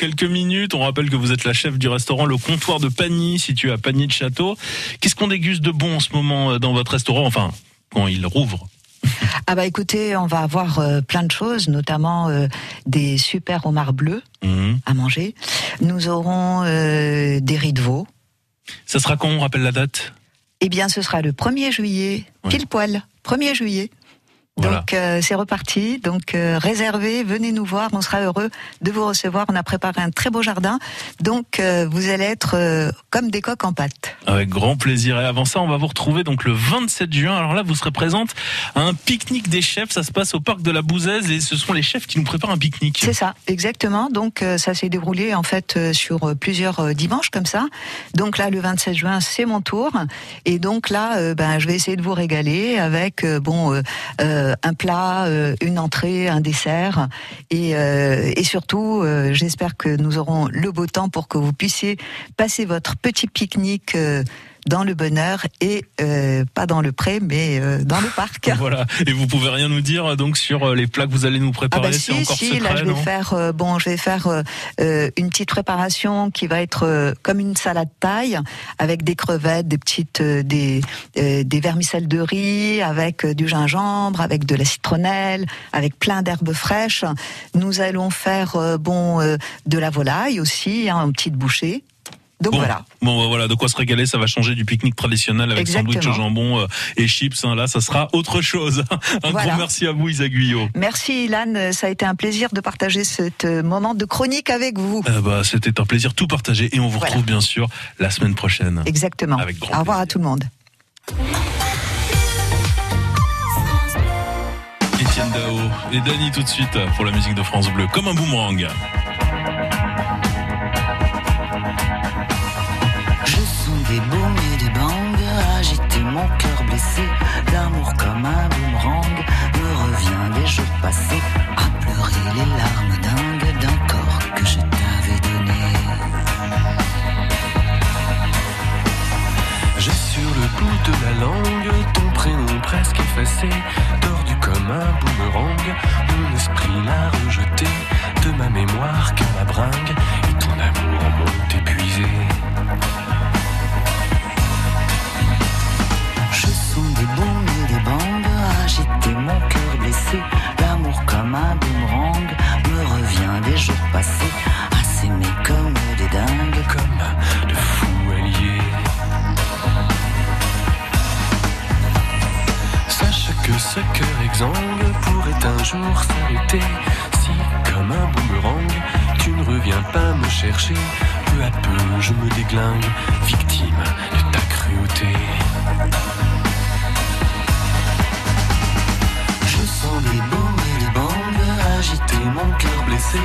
Quelques minutes. On rappelle que vous êtes la chef du restaurant Le Comptoir de Pagny, situé à Pagny de Château. Qu'est-ce qu'on déguste de bon en ce moment euh, dans votre restaurant Enfin, quand il rouvre? [LAUGHS] Ah bah écoutez, on va avoir euh, plein de choses, notamment euh, des super homards bleus Mhm. à manger. Nous aurons euh, des riz de veau. Ça sera quand on rappelle la date? Eh bien, ce sera le 1er juillet, pile poil, 1er juillet. Voilà. Donc euh, c'est reparti. Donc euh, réservez, venez nous voir, on sera heureux de vous recevoir. On a préparé un très beau jardin, donc euh, vous allez être comme des coques en pâte. Avec grand plaisir. Et avant ça, on va vous retrouver donc le 27 juin. Alors là, vous serez présente à un pique-nique des chefs. Ça se passe au parc de la Bouzaise et ce sont les chefs qui nous préparent un pique-nique. C'est ça, exactement. Donc ça s'est déroulé en fait sur plusieurs dimanches comme ça. Donc là, le 27 juin, c'est mon tour, et donc là, ben je vais essayer de vous régaler avec bon euh, un plat, euh, une entrée, un dessert, et, euh, et surtout, euh, j'espère que nous aurons le beau temps pour que vous puissiez passer votre petit pique-nique. Dans le bonheur et euh, pas dans le pré mais euh, dans le parc. [LAUGHS] Voilà. Et vous pouvez rien nous dire donc sur euh, les plats que vous allez nous Ah préparer. bah c'est si, encore si, secret, là je vais faire euh, bon, je vais faire euh, une petite préparation qui va être euh, comme une salade taille avec des crevettes, des petites euh, des euh, des vermicelles de riz avec du gingembre, avec de la citronnelle, avec plein d'herbes fraîches. Nous allons faire euh, bon euh, de la volaille aussi hein, en petites bouchées. Donc Bon, voilà. bon, bah, voilà, de quoi se régaler, ça va changer du pique-nique traditionnel avec Exactement. sandwich au jambon euh, et chips. hein. là, ça sera autre chose. [LAUGHS] Un Voilà. gros merci à vous, Isa Guyot. Merci Ilan, ça a été un plaisir de partager ce euh, moment de chronique avec vous. Euh, bah, C'était un plaisir tout partagé et on vous Voilà. retrouve bien sûr la semaine prochaine. Exactement. Avec grand Au revoir à tout le monde. Etienne Dao et Dany tout de suite pour la musique de France Bleu, comme un boomerang. Un boomerang me revient des jours passés à pleurer les larmes dingues d'un corps que je t'avais donné. J'ai sur le bout de la langue ton prénom presque effacé, tordu comme un boomerang. Mon esprit l'a rejeté de ma mémoire comme ma bringue, et ton amour L'amour comme un boomerang me revient des jours passés à s'aimer comme des dingues. Comme de fous alliés. Sache que ce cœur exsangue pourrait un jour s'arrêter si, comme un boomerang, tu ne reviens pas me chercher. Peu à peu, je me déglingue, victime de ta cruauté. Sens des booms et des bangs agiter mon cœur blessé.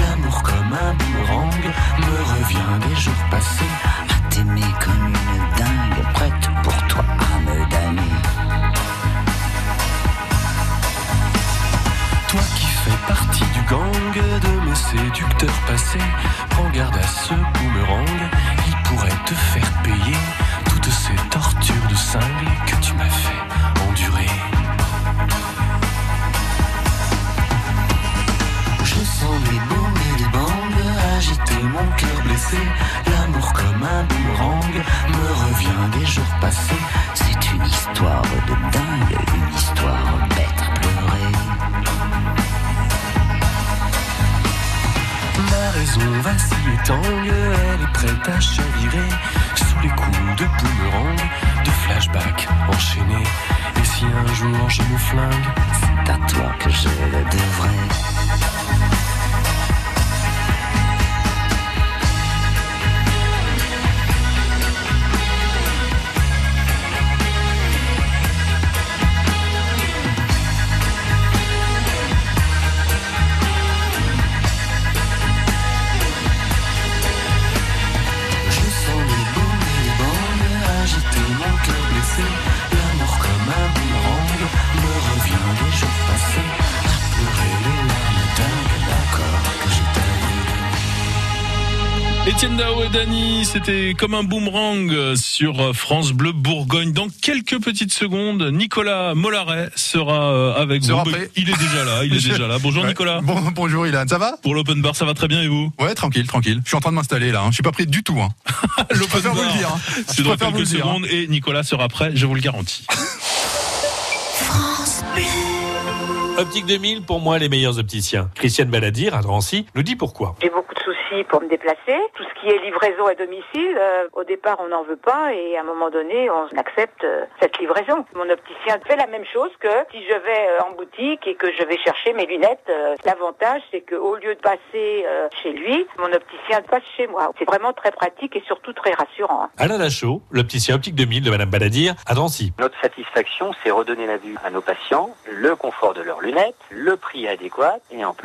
L'amour comme un boomerang me revient des jours passés à t'aimer comme une dingue, prête pour toi à me damner. Toi qui fais partie du gang de mes séducteurs passés, prends garde à ce boomerang, il pourrait te faire payer toutes ces tortures de cingle que tu m'as fait endurer. Booms et des bangs agiter mon cœur blessé. L'amour comme un boomerang me revient des jours passés. C'est une histoire de dingue, une histoire bête à pleurer. Ma raison vacille et tangue, elle est prête à chavirer sous les coups de boomerang, de flashback enchaînés. Et si un jour je me flingue, c'est à toi que je le devrais. Étienne Dao et Dany, c'était comme un boomerang sur France Bleu Bourgogne. Dans quelques petites secondes, Nicolas Mollaret sera euh, avec Sera vous. prêt. Il est déjà là, il est déjà là. Bonjour [LAUGHS] Ouais. Nicolas. Bon, bonjour Ilan, ça va? Pour l'open bar, ça va très bien et vous? Ouais, tranquille, tranquille. Je suis en train de m'installer là, hein. je suis pas prêt du tout. Hein. [LAUGHS] je préfère vous le dire. hein. Je C'est dans quelques hein. secondes et Nicolas sera prêt, je vous le garantis. [LAUGHS] Optique 2000, pour moi, les meilleurs opticiens. Christiane Balladir, à Drancy, nous dit pourquoi. J'ai beaucoup de soucis pour me déplacer. Tout ce qui est livraison à domicile, euh, au départ, on n'en veut pas et à un moment donné, on accepte euh, cette livraison. Mon opticien fait la même chose que si je vais euh, en boutique et que je vais chercher mes lunettes. euh, L'avantage, c'est qu'au lieu de passer euh, chez lui, mon opticien passe chez moi. C'est vraiment très pratique et surtout très rassurant. hein. Alain Lachaud, l'opticien Optique 2000 de Madame Balladir, à Drancy. Notre satisfaction, c'est redonner la vue à nos patients, le confort de leurs le prix adéquat et en plus